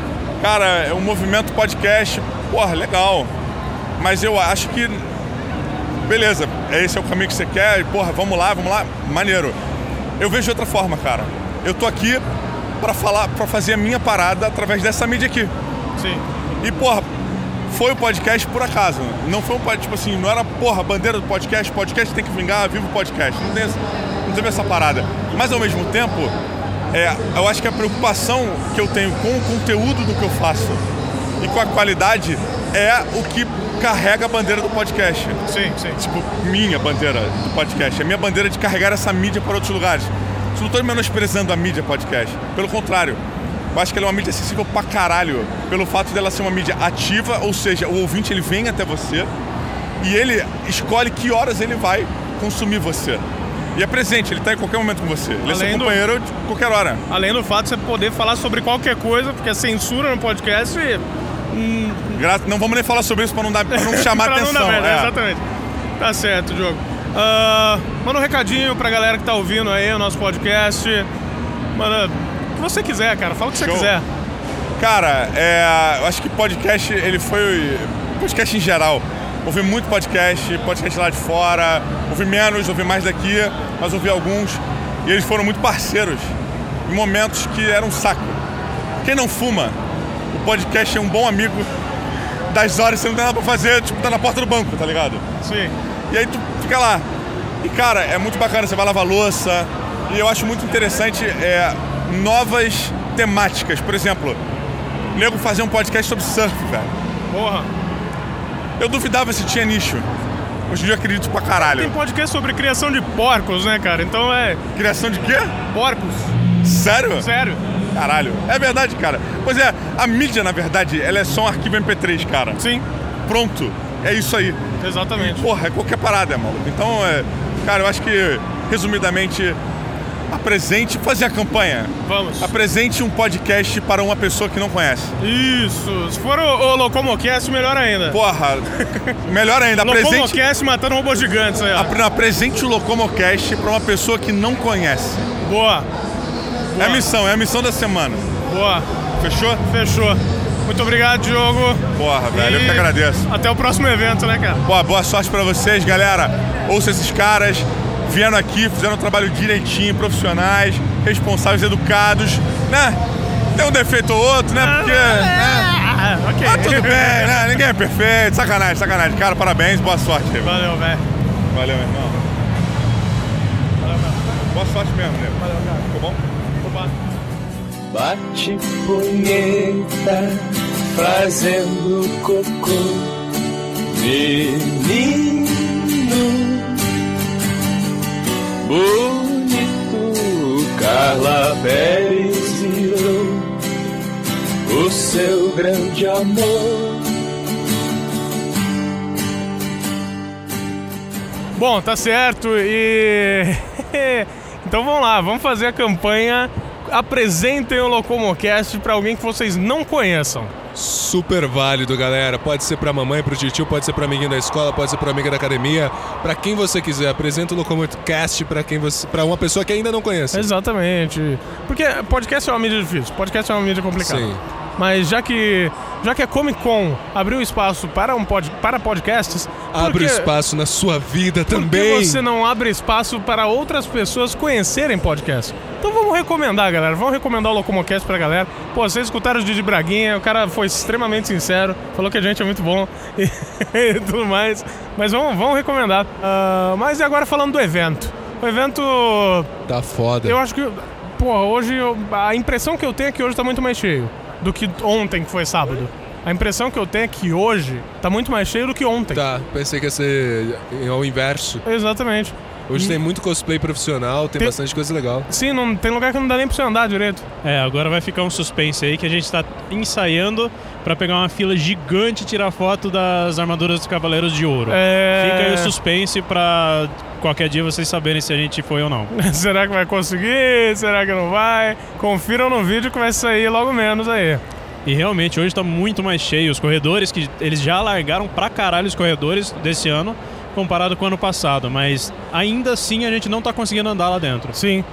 cara, é um movimento podcast, porra, legal. Mas eu acho que, beleza, esse é o caminho que você quer, e, porra, vamos lá, vamos lá, maneiro. Eu vejo de outra forma, cara. Eu tô aqui pra falar, para fazer a minha parada através dessa mídia aqui. Sim. E, porra, foi o podcast por acaso. Não foi um podcast, tipo assim, não era, porra, bandeira do podcast, podcast tem que vingar, viva o podcast. Não, tem, essa- não teve essa parada. Mas, ao mesmo tempo, é, eu acho que a preocupação que eu tenho com o conteúdo do que eu faço e com a qualidade é o que carrega a bandeira do podcast. Sim, sim. Tipo, minha bandeira do podcast. É minha bandeira de carregar essa mídia para outros lugares. Isso não estou menosprezando a mídia podcast. Pelo contrário. Eu acho que ela é uma mídia acessível pra caralho. Pelo fato dela ser uma mídia ativa, ou seja, o ouvinte ele vem até você e ele escolhe que horas ele vai consumir você. E é presente, ele tá em qualquer momento com você. Ele é seu Além do- companheiro de qualquer hora. Além do fato de você poder falar sobre qualquer coisa, porque a censura no podcast Não vamos nem falar sobre isso pra não, dar, pra não chamar (laughs) atenção. não dar merda, é. exatamente. Tá certo, Diogo. Ah, manda um recadinho pra galera que tá ouvindo aí o nosso podcast. Manda o que você quiser, cara. Fala o que você Show. quiser. Cara, é, eu acho que podcast, ele foi. Podcast em geral. Ouvi muito podcast, podcast lá de fora. Ouvi menos, ouvi mais daqui, mas ouvi alguns. E eles foram muito parceiros em momentos que eram um saco. Quem não fuma, o podcast é um bom amigo das horas que você não tem nada pra fazer, tipo, tá na porta do banco, tá ligado? Sim. E aí tu fica lá. E cara, é muito bacana, você vai lavar louça. E eu acho muito interessante é, novas temáticas. Por exemplo, o nego fazer um podcast sobre surf, velho. Porra. Eu duvidava se tinha nicho. Hoje em dia eu acredito pra caralho. Tem podcast sobre criação de porcos, né, cara? Então é. Criação de quê? Porcos. Sério? Sério. Caralho. É verdade, cara. Pois é, a mídia, na verdade, ela é só um arquivo MP3, cara. Sim. Pronto. É isso aí. Exatamente. Porra, é qualquer parada, maluco. Então, é, cara, eu acho que, resumidamente, apresente, fazer a campanha. Vamos. Apresente um podcast para uma pessoa que não conhece. Isso. Se for o, o Locomocast, melhor ainda. Porra, melhor ainda, apresente, Locomocast matando robôs gigantes aí, ó. apre- apresente o Locomocast para uma pessoa que não conhece. Boa. É a missão, é a missão da semana. Boa. Fechou? Fechou. Muito obrigado, Diogo. Porra, velho, eu E que agradeço. Até o próximo evento, né, cara? Boa, boa sorte pra vocês, galera. Ouça esses caras. Vieram aqui, fizeram um trabalho direitinho, profissionais, responsáveis, educados, né? Tem um defeito ou outro, né? Porque. né? Ah, ok. Mas tudo bem, né? Ninguém é perfeito. Sacanagem, sacanagem. Cara, parabéns, boa sorte. Valeu, velho. Valeu, meu irmão. Boa sorte mesmo, né? Valeu, cara. Ficou bom? Bate punheta fazendo cocô. Menino bonito, Carla Pérez virou o seu grande amor. Bom, tá certo. E. (laughs) então vamos lá, vamos fazer a campanha. Apresentem o Locomocast pra alguém que vocês não conheçam. Super válido, galera. Pode ser pra mamãe, pro tio, pode ser pro amiguinho da escola, pode ser pro amigo da academia, pra quem você quiser. Apresenta o Locomocast pra quem você, para uma pessoa que ainda não conhece. Exatamente. Porque podcast é uma mídia difícil, podcast é uma mídia complicada. Sim. Mas já que já que a Comic Con abriu espaço para um pod, para podcasts, Abre que- espaço na sua vida por que também. você não abre espaço para outras pessoas conhecerem podcast? Então vamos recomendar, galera. Vamos recomendar o Locomocast pra galera. Pô, vocês escutaram o Didi Braguinha, o cara foi extremamente sincero, falou que a gente é muito bom (laughs) e, e tudo mais. Mas vamos, vamos recomendar. Ah, mas e agora falando do evento? O evento Tá foda. eu acho que, pô, hoje eu- a impressão que eu tenho é que hoje tá muito mais cheio do que ontem, que foi sábado. A impressão que eu tenho é que hoje tá muito mais cheio do que ontem. Tá, pensei que ia ser ao inverso. Exatamente. Hoje tem muito cosplay profissional, tem, Tem- bastante coisa legal. Sim, não, tem lugar que não dá nem pra você andar direito. É, agora vai ficar um suspense aí que a gente tá ensaiando pra pegar uma fila gigante e tirar foto das armaduras dos Cavaleiros de Ouro. É... Fica aí o suspense pra qualquer dia vocês saberem se a gente foi ou não. (laughs) Será que vai conseguir? Será que não vai? Confiram no vídeo que vai sair logo menos aí. E realmente hoje tá muito mais cheio. Os corredores, que eles já largaram pra caralho os corredores desse ano, comparado com o ano passado. Mas ainda assim a gente não tá conseguindo andar lá dentro. Sim.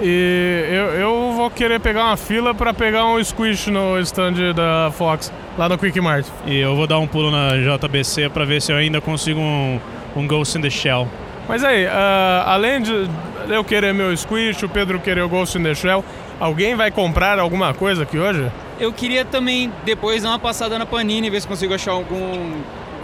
E eu, eu vou querer pegar uma fila pra pegar um squish no stand da Fox, lá no Quick Mart. E eu vou dar um pulo na JBC pra ver se eu ainda consigo um, um Ghost in the Shell. Mas aí, ah, além de eu querer meu squish, o Pedro querer o Ghost in the Shell, alguém vai comprar alguma coisa aqui hoje? Eu queria também depois dar uma passada na Panini, ver se consigo achar algum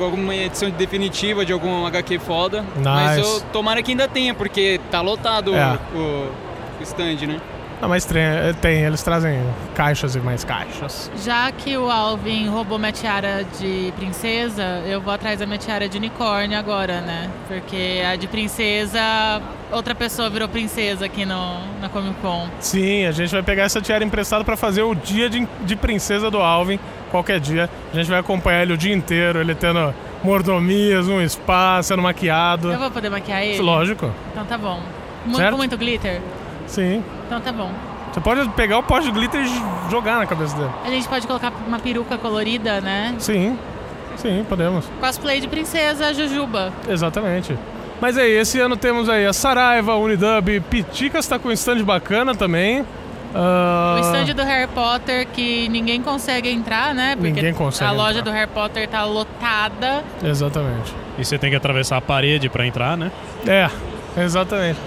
alguma edição definitiva de algum HQ foda. Mas Nice. eu tomara que ainda tenha, porque tá lotado É. o, o stand, né? Não, mas tem, eles trazem caixas e mais caixas. Já que o Alvin roubou minha tiara de princesa, eu vou atrás da minha tiara de unicórnio agora, né? Porque a de princesa, outra pessoa virou princesa aqui no, na Comic Con. Sim, a gente vai pegar essa tiara emprestada pra fazer o dia de, de princesa do Alvin, qualquer dia. A gente vai acompanhar ele o dia inteiro, ele tendo mordomias, um spa, sendo maquiado. Eu vou poder maquiar ele? Lógico, Então tá bom. Mu- Certo? Com muito glitter? Sim. Então tá bom. Você pode pegar o pote de glitter e jogar na cabeça dele. A gente pode colocar uma peruca colorida, né? Sim, sim, podemos. Cosplay de princesa Jujuba. Exatamente. Mas aí, esse ano temos aí a Saraiva, a Unidub, Piticas tá com um stand bacana também. Ah, O stand do Harry Potter que ninguém consegue entrar, né? Porque Ninguém consegue a loja entrar. do Harry Potter tá lotada. Exatamente. E você tem que atravessar a parede pra entrar, né? É, exatamente.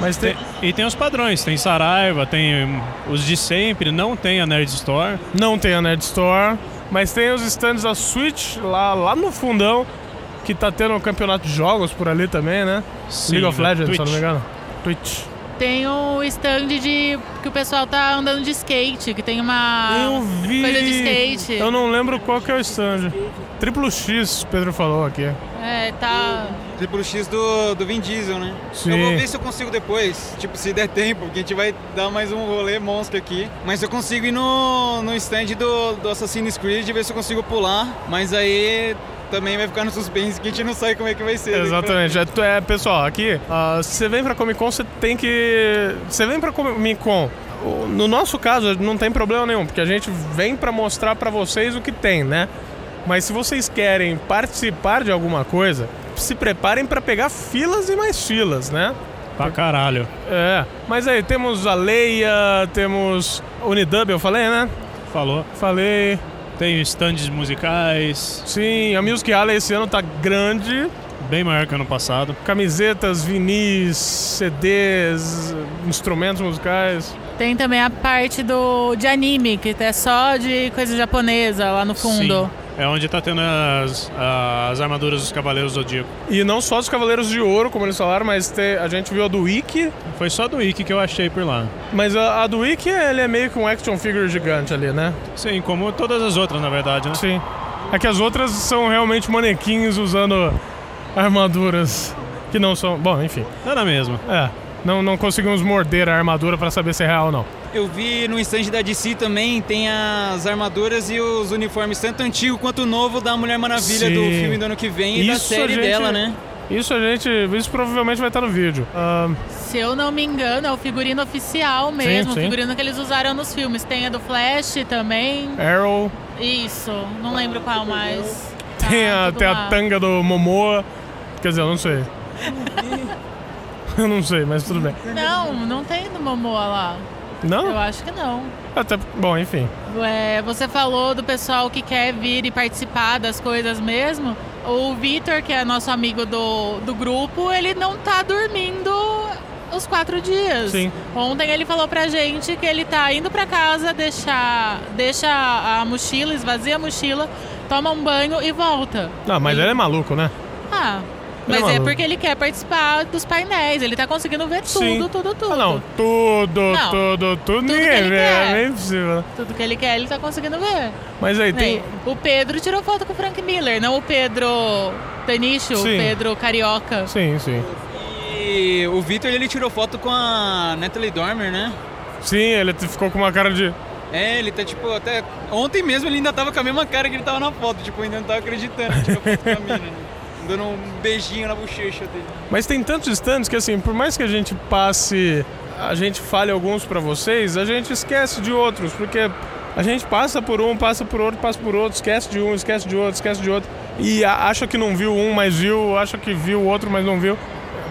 Mas tem, Tem- e tem os padrões, tem Saraiva, tem os de sempre, não tem a Nerd Store. Não tem a Nerd Store, mas tem os stands da Switch lá, lá no fundão, que tá tendo um campeonato de jogos por ali também, né? Sim, League of da Legends, se Twitch. não me engano. Twitch. Tem o stand de que o pessoal tá andando de skate, que tem uma eu vi. coisa de skate. Eu não lembro qual que é o stand. Triplo X, Pedro falou aqui. É, tá. Triplo X do, do Vin Diesel, né? Sim. Eu vou ver se eu consigo depois, tipo, se der tempo, porque a gente vai dar mais um rolê monstro aqui. Mas eu consigo ir no, no stand do, do Assassin's Creed e ver se eu consigo pular. Mas aí também vai ficar no suspense que a gente não sabe como é que vai ser. Exatamente. É, é, pessoal, aqui, ah, se você vem pra Comic Con, você tem que. Você vem pra Comic Con. No nosso caso, não tem problema nenhum, porque a gente vem pra mostrar pra vocês o que tem, né? Mas se vocês querem participar de alguma coisa, se preparem pra pegar filas e mais filas, né? Pra caralho. É. Mas aí, temos a Leia, temos Unidub, eu falei, né? Falou. Falei. Tem stands musicais, Sim, a Music Alley esse ano tá grande. bem maior que ano passado. Camisetas, vinis, CDs, instrumentos musicais. Tem também a parte do de anime, que é só de coisa japonesa lá no fundo. Sim. É onde tá tendo as, as armaduras dos Cavaleiros do Zodíaco. E não só dos Cavaleiros de Ouro, como eles falaram, mas te- a gente viu a do Wiki. Foi só do Wiki que eu achei por lá. Mas a, a do Wiki, ele é meio que um action figure gigante ali, né? Sim, como todas as outras, na verdade, né? Sim. É que as outras são realmente manequins usando armaduras que não são... Bom, enfim. Nada mesmo. É, não, não conseguimos morder a armadura pra saber se é real ou não. Eu vi no stand da DC também, tem as armaduras e os uniformes, tanto antigo quanto novo, da Mulher Maravilha Sim. do filme do ano que vem e da Isso a série gente- dela, né? Isso a gente... Isso provavelmente vai estar no vídeo. Se eu não me engano, é o figurino oficial mesmo, sim. o figurino que eles usaram nos filmes. Tem a do Flash também. Arrow... Isso, não lembro qual mais. (laughs) Tem, Tá a, tudo tem a tanga do Momoa. Quer dizer, eu não sei. (laughs) eu não sei, mas tudo bem. Não, não tem no Momoa lá. Eu Não? acho que não. Até, bom, enfim. É, você falou do pessoal que quer vir e participar das coisas mesmo. O Vitor, que é nosso amigo do, do grupo, ele não tá dormindo os quatro dias. Sim. Ontem ele falou pra gente que ele tá indo pra casa, deixa, deixa a mochila, esvazia a mochila, toma um banho e volta. Não, mas ele é maluco, né? Ah, Mas é maluco. porque ele quer participar dos painéis. Ele tá conseguindo ver tudo, Sim. tudo, tudo. Ah, não, tudo, Não. tudo, tudo, que ninguém ele vê, quer. é bem possível. Tudo que ele quer, ele tá conseguindo ver. Mas aí tem. Né? O Pedro tirou foto com o Frank Miller, não o Pedro Tanicho, o Sim. Pedro Carioca. Sim, sim. E o Vitor ele tirou foto com a Natalie Dormer, né? Sim, ele ficou com uma cara de. É, ele tá tipo, até. Ontem mesmo ele ainda tava com a mesma cara que ele tava na foto, tipo, ainda não tava acreditando. Tirou foto com a mina, né? Dando um beijinho na bochecha dele. Mas tem tantos stands que, assim, por mais que a gente passe, a gente fale alguns pra vocês, a gente esquece de outros, porque a gente passa por um, passa por outro, passa por outro, esquece de um, esquece de outro, esquece de outro, e acha que não viu um, mas viu, acha que viu o outro, mas não viu.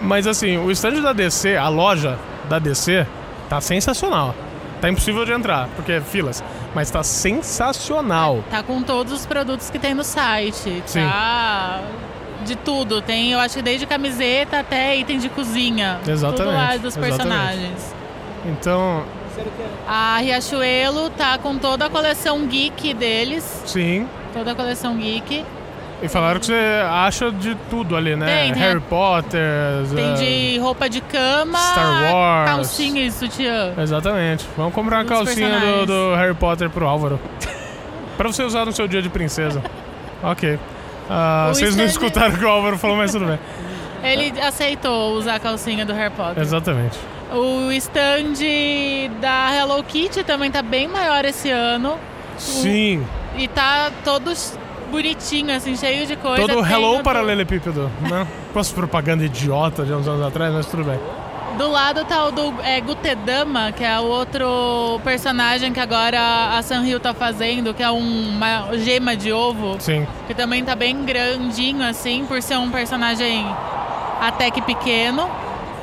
Mas, assim, o stand da DC, a loja da DC, tá sensacional. Tá impossível de entrar, porque é filas, mas tá sensacional. Tá com todos os produtos que tem no site. Sim. Tá de tudo. Tem, eu acho que desde camiseta até item de cozinha. Exatamente, Tudo lá dos exatamente. personagens. Então, A Riachuelo tá com toda a coleção geek deles. sim. Toda a coleção geek. E falaram que você acha de tudo ali, né? Tem, tem Harry Potter. Tem eh, de roupa de cama, Star Wars. calcinha e sutiã. Exatamente. Vamos comprar uma calcinha do, do Harry Potter pro Álvaro. pra você usar no seu dia de princesa. (laughs) ok. Ah, O vocês não escutaram o que o Álvaro falou, mas tudo bem. (laughs) Ele aceitou usar a calcinha do Harry Potter. Exatamente. O stand da Hello Kitty também tá bem maior esse ano. Sim. E tá todos bonitinho, assim, cheio de coisa. Todo hello o para do- Lelepípedo, né? Com essa propaganda idiota de uns anos atrás, mas tudo bem. Do lado tá o do é, Gutedama, que é o outro personagem que agora a Sanrio tá fazendo, que é um- uma gema de ovo. Sim. Que também tá bem grandinho, assim, por ser um personagem até que pequeno.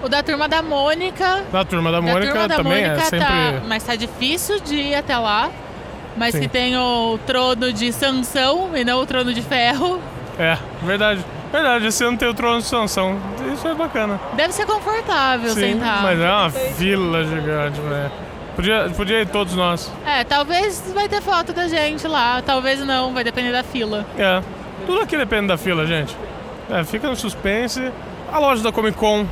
O da turma da Mônica. Da turma da Mônica turma da também Mônica é sempre. tá. Mas tá difícil de ir até lá. Mas Sim. que tem o trono de Sansão e não o trono de ferro. É, verdade. Verdade, esse ano tem o trono de Sansão. Isso é bacana. Deve ser confortável Sim, sentar. mas é uma fila gigante, velho. Podia, podia ir todos nós. É, talvez vai ter foto da gente lá, talvez não, vai depender da fila. É. Tudo aqui depende da fila, gente. É, fica no suspense. A loja da Comic Con,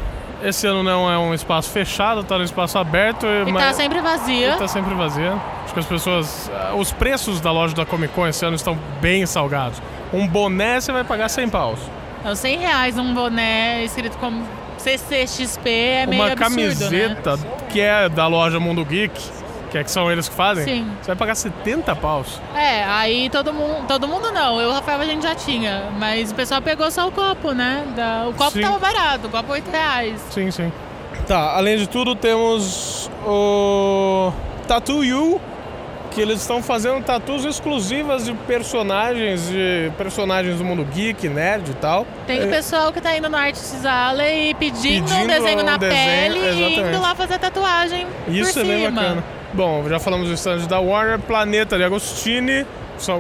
esse ano não é um espaço fechado, tá no espaço aberto. E tá sempre vazia. E tá sempre vazia. Acho que as pessoas. ah, Os preços da loja da Comic Con esse ano estão bem salgados. Um boné você vai pagar 100 paus. Então, 100 reais um boné escrito como CCXP é meio Uma absurdo, né? camiseta que é da loja Mundo Geek, que é que são eles que fazem, Sim. você vai pagar 70 paus. É, aí todo mundo. Todo mundo não, eu e o Rafael a gente já tinha. Mas o pessoal pegou só o copo, né? Da- o copo Sim. tava barato, o copo 8 reais. Sim, sim. Tá, além de tudo, temos o Tattoo You, que eles estão fazendo tatuas exclusivas de personagens, de personagens do mundo geek, nerd e tal. Tem o É, pessoal que tá indo no Artist Alley e pedindo, um Pedindo desenho um na desenho, pele e indo exatamente. lá fazer tatuagem Isso é bem cima. bacana. Bom, já falamos do stand da Warner, Planeta de Agostini,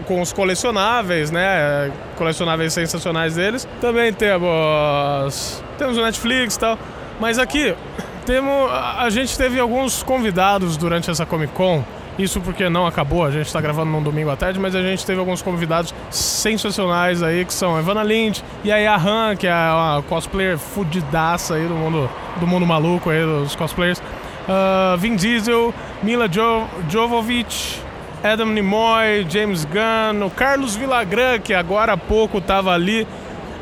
com os colecionáveis, né? Colecionáveis sensacionais deles. Também temos, temos o Netflix e tal. Mas aqui, temos, a gente teve alguns convidados durante essa Comic Con. Isso porque não acabou, a gente tá gravando num domingo à tarde, mas a gente teve alguns convidados sensacionais aí, que são Ivana Lind e a Yahan, que é uma cosplayer fudidaça aí do mundo, do mundo maluco aí, dos cosplayers. Ah, Vin Diesel, Mila jo Jovovich, Adam Nimoy, James Gunn, o Carlos Villagrán, que agora há pouco tava ali,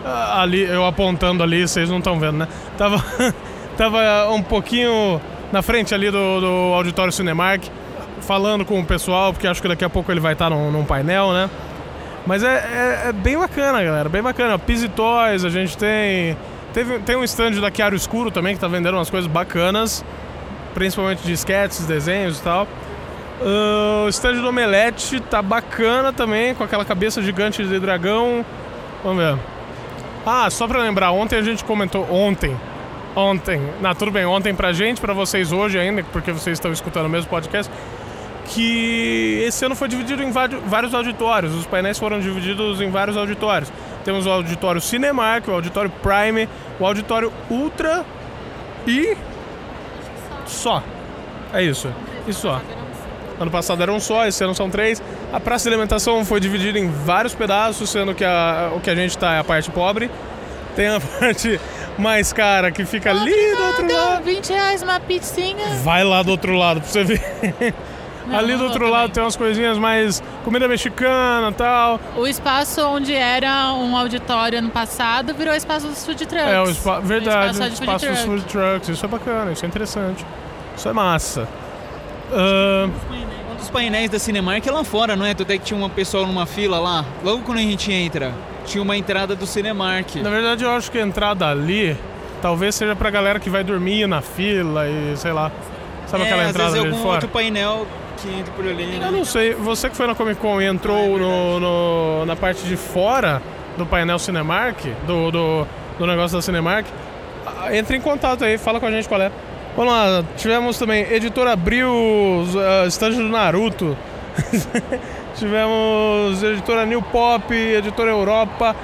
ah, ali eu apontando ali, vocês não estão vendo, né? Tava, (laughs) tava um pouquinho na frente ali do, do Auditório Cinemark, falando com o pessoal, porque acho que daqui a pouco ele vai estar num, num painel, né? Mas é, é- é bem bacana, galera, bem bacana. Pizzy Toys, a gente tem. Teve, tem um stand da Chiaro Escuro também, que tá vendendo umas coisas bacanas, principalmente de sketches, desenhos e tal. Ah, o stand do Omelete tá bacana também, com aquela cabeça gigante de dragão. Vamos ver. Ah, só pra lembrar, ontem a gente comentou. Ontem. Ontem. Não, tudo bem, ontem pra gente, pra vocês hoje ainda, porque vocês estão escutando o mesmo podcast. Que esse ano foi dividido em vários auditórios. Os painéis foram divididos em vários auditórios. Temos o auditório Cinemark, o auditório Prime, o auditório Ultra e. Só. É isso. E só. Ano passado eram só, esse ano são três. A praça de alimentação foi dividida em vários pedaços, sendo que a- o que a gente está é a parte pobre. Tem a (laughs) parte mais cara que fica ali do outro lado. 20 reais uma pizzinha. Vai lá do outro lado pra você ver. (laughs) Não, ali do outro lado tem umas coisinhas mais comida mexicana e tal. O espaço onde era um auditório ano passado virou espaço dos food trucks. É, o espa verdade, Espaço de food espaço dos truck. food trucks. Isso é bacana, isso é interessante. Isso é massa. Ahn, Um dos painéis da Cinemark é lá fora, não é? Tu até que tinha uma pessoa numa fila lá. Logo quando a gente entra, tinha uma entrada do Cinemark. na verdade, eu acho que a entrada ali talvez seja pra galera que vai dormir na fila e sei lá. Sabe é, aquela às entrada vezes ali de algum fora? outro painel que por ali, né? Eu não sei, você que foi na Comic Con e entrou no, no- na parte de fora do painel Cinemark, do, do, do negócio da Cinemark, ah, entre em contato aí, fala com a gente qual é. Vamos lá, tivemos também Editora Abril, uh, estande do Naruto. (laughs) tivemos Editora New Pop, Editora Europa,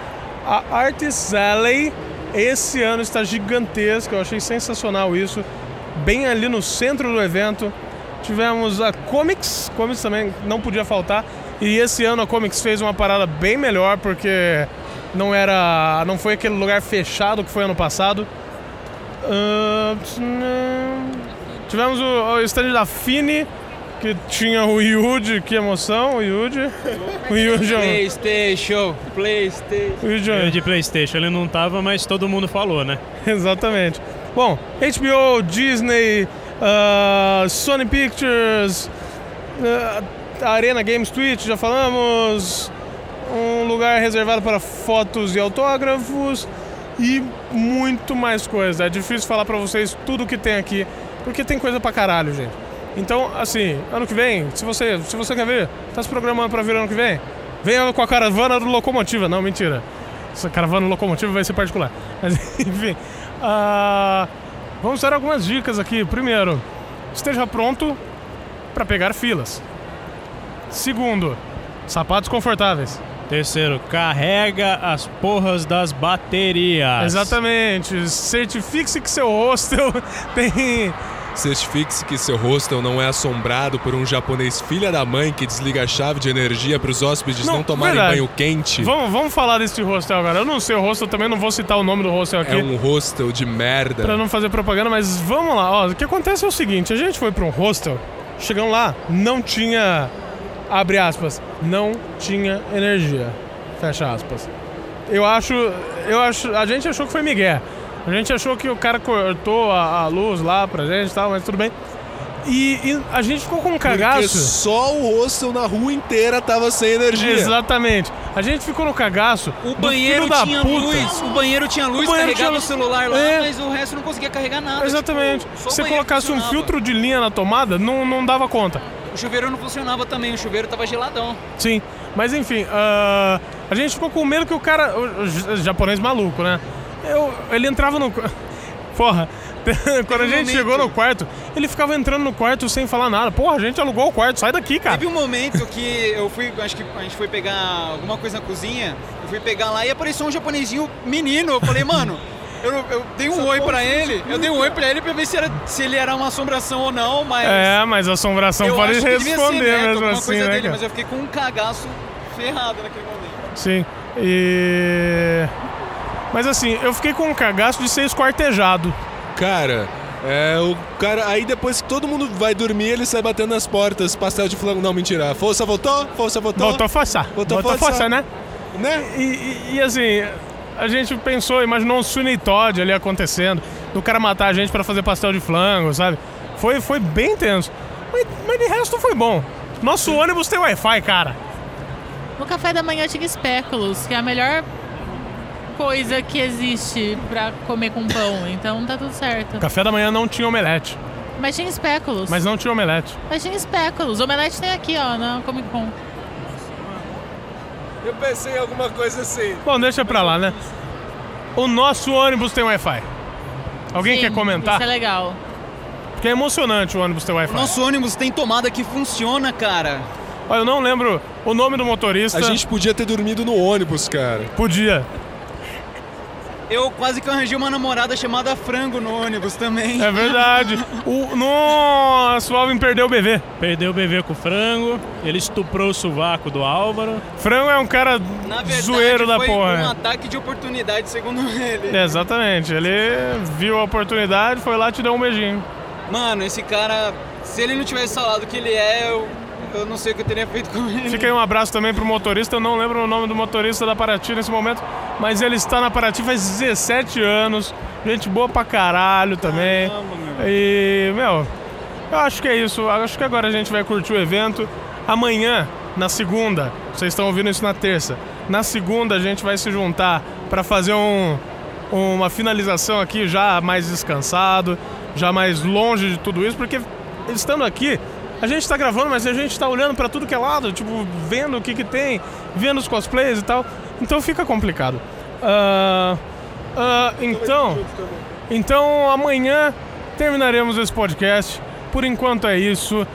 a Artist Alley. Esse ano está gigantesca, eu achei sensacional isso. Bem ali no centro do evento. Tivemos a Comics, Comics também não podia faltar. E esse ano a Comics fez uma parada bem melhor porque não era, não foi aquele lugar fechado que foi ano passado. Ah, tivemos o, o stand da Fini que tinha o Yuji, que emoção, o Yuji. O Yuji, é Playstation, Playstation. o Yuji é Playstation ele não tava, mas todo mundo falou, né? (laughs) Exatamente. Bom, HBO, Disney, ah, Sony Pictures, ah, Arena Games Twitch, já falamos. Um lugar reservado para fotos e autógrafos e muito mais coisa. É difícil falar pra vocês tudo que tem aqui, porque tem coisa pra caralho, gente. Então, assim, ano que vem, se você, se você quer ver, tá se programando pra vir ano que vem, venha com a caravana do Locomotiva. Não, mentira. Essa caravana do Locomotiva vai ser particular. (laughs) Mas, enfim, ah, vamos dar algumas dicas aqui. Primeiro, esteja pronto para pegar filas. Segundo, sapatos confortáveis. Terceiro, carrega as porras das baterias. Exatamente. Certifique-se que seu hostel (laughs) tem. Certifique-se que seu hostel não é assombrado por um japonês filha da mãe que desliga a chave de energia para os hóspedes não, Não, tomarem verdade. banho quente. Vamos, vamos falar desse hostel agora. Eu não sei o hostel, também não vou citar o nome do hostel aqui. É um hostel de merda. Pra não fazer propaganda, mas vamos lá. Ó, o que acontece é o seguinte: a gente foi pra um hostel, chegamos lá, não tinha. Abre aspas, não tinha energia. Fecha aspas. Eu acho. Eu acho. A gente achou que foi Miguel. A gente achou que o cara cortou a, a luz lá pra gente e tal, mas tudo bem. E, e a gente ficou com um Porque cagaço. só o hostel na rua inteira tava sem energia. Exatamente. A gente ficou no cagaço. O banheiro tinha puta. luz, o banheiro tinha luz, O banheiro carregava tinha- o celular lá, É. mas o resto não conseguia carregar nada. Exatamente. tipo, só o Se você colocasse um filtro de linha na tomada, não, não dava conta. O chuveiro não funcionava também, o chuveiro tava geladão. Sim, mas enfim, ah, a gente ficou com medo que o cara. O, japonês maluco, né? Eu, ele entrava no. (laughs) Porra, (laughs) quando a gente momento- chegou no quarto, ele ficava entrando no quarto sem falar nada. Porra, a gente alugou o quarto, sai daqui, cara. Teve um momento que eu fui, acho que a gente foi pegar alguma coisa na cozinha, eu fui pegar lá e apareceu um japonesinho menino. Eu falei, mano, eu, eu dei um oi pra ele, eu dei um oi pra ele pra ver se, era, se ele era uma assombração ou não, mas. É, mas a assombração eu pode acho que devia responder ser neto, mesmo alguma assim, coisa né, dele, mas eu fiquei com um cagaço ferrado naquele momento. Sim. E. Mas assim, eu fiquei com um cagaço de ser esquartejado. Cara, é o cara. Aí depois que todo mundo vai dormir, ele sai batendo nas portas, pastel de flango. Não, mentira. Força voltou? Força voltou? Voltou a forçar. Voltou a Voltou a forçar. né? Né? E, e- e, assim, a gente pensou, imaginou um Sweeney Todd ali acontecendo, do cara matar a gente pra fazer pastel de flango, sabe? Foi, foi bem tenso. Mas, mas de resto foi bom. Nosso ônibus tem Wi-Fi, cara. No café da manhã tinha espéculos, que é a melhor coisa que existe pra comer com pão. Então tá tudo certo. Café da manhã não tinha omelete, Mas tinha espéculos. mas não tinha omelete. Mas tinha espéculos. Omelete tem aqui, ó, na Comic Con. Eu pensei em alguma coisa assim. Bom, deixa pra lá, né? O nosso ônibus tem Wi-Fi. Alguém Sim, quer comentar? Isso é legal. Porque é emocionante o ônibus ter Wi-Fi. Nosso ônibus tem tomada que funciona, cara. Olha, eu não lembro o nome do motorista. A gente podia ter dormido no ônibus, cara. Podia. Eu quase que arranjei uma namorada chamada Frango no ônibus também. É verdade. O, nossa, o Alvin perdeu o bebê. Perdeu o bebê com o frango, ele estuprou o sovaco do Álvaro. Frango é um cara Na verdade, zoeiro da foi porra. um ataque de oportunidade, segundo ele. Exatamente. Ele viu a oportunidade, foi lá e te deu um beijinho. Mano, esse cara, se ele não tivesse falado que ele é, eu, eu não sei o que eu teria feito com ele. Fica aí um abraço também pro motorista. Eu não lembro o nome do motorista da Paraty nesse momento, mas ele está na Paraty faz 17 anos. Gente boa pra caralho também. E, meu, eu acho que é isso. Eu Acho que agora a gente vai curtir o evento. Amanhã, na segunda, vocês estão ouvindo isso na terça. Na segunda a gente vai se juntar para fazer um, uma finalização aqui já mais descansado, já mais longe de tudo isso, porque estando aqui, a gente tá gravando, mas a gente tá olhando para tudo que é lado, tipo, vendo o que que tem, vendo os cosplays e tal. Então fica complicado. Ah, ah, então, então amanhã terminaremos esse podcast. Por enquanto é isso.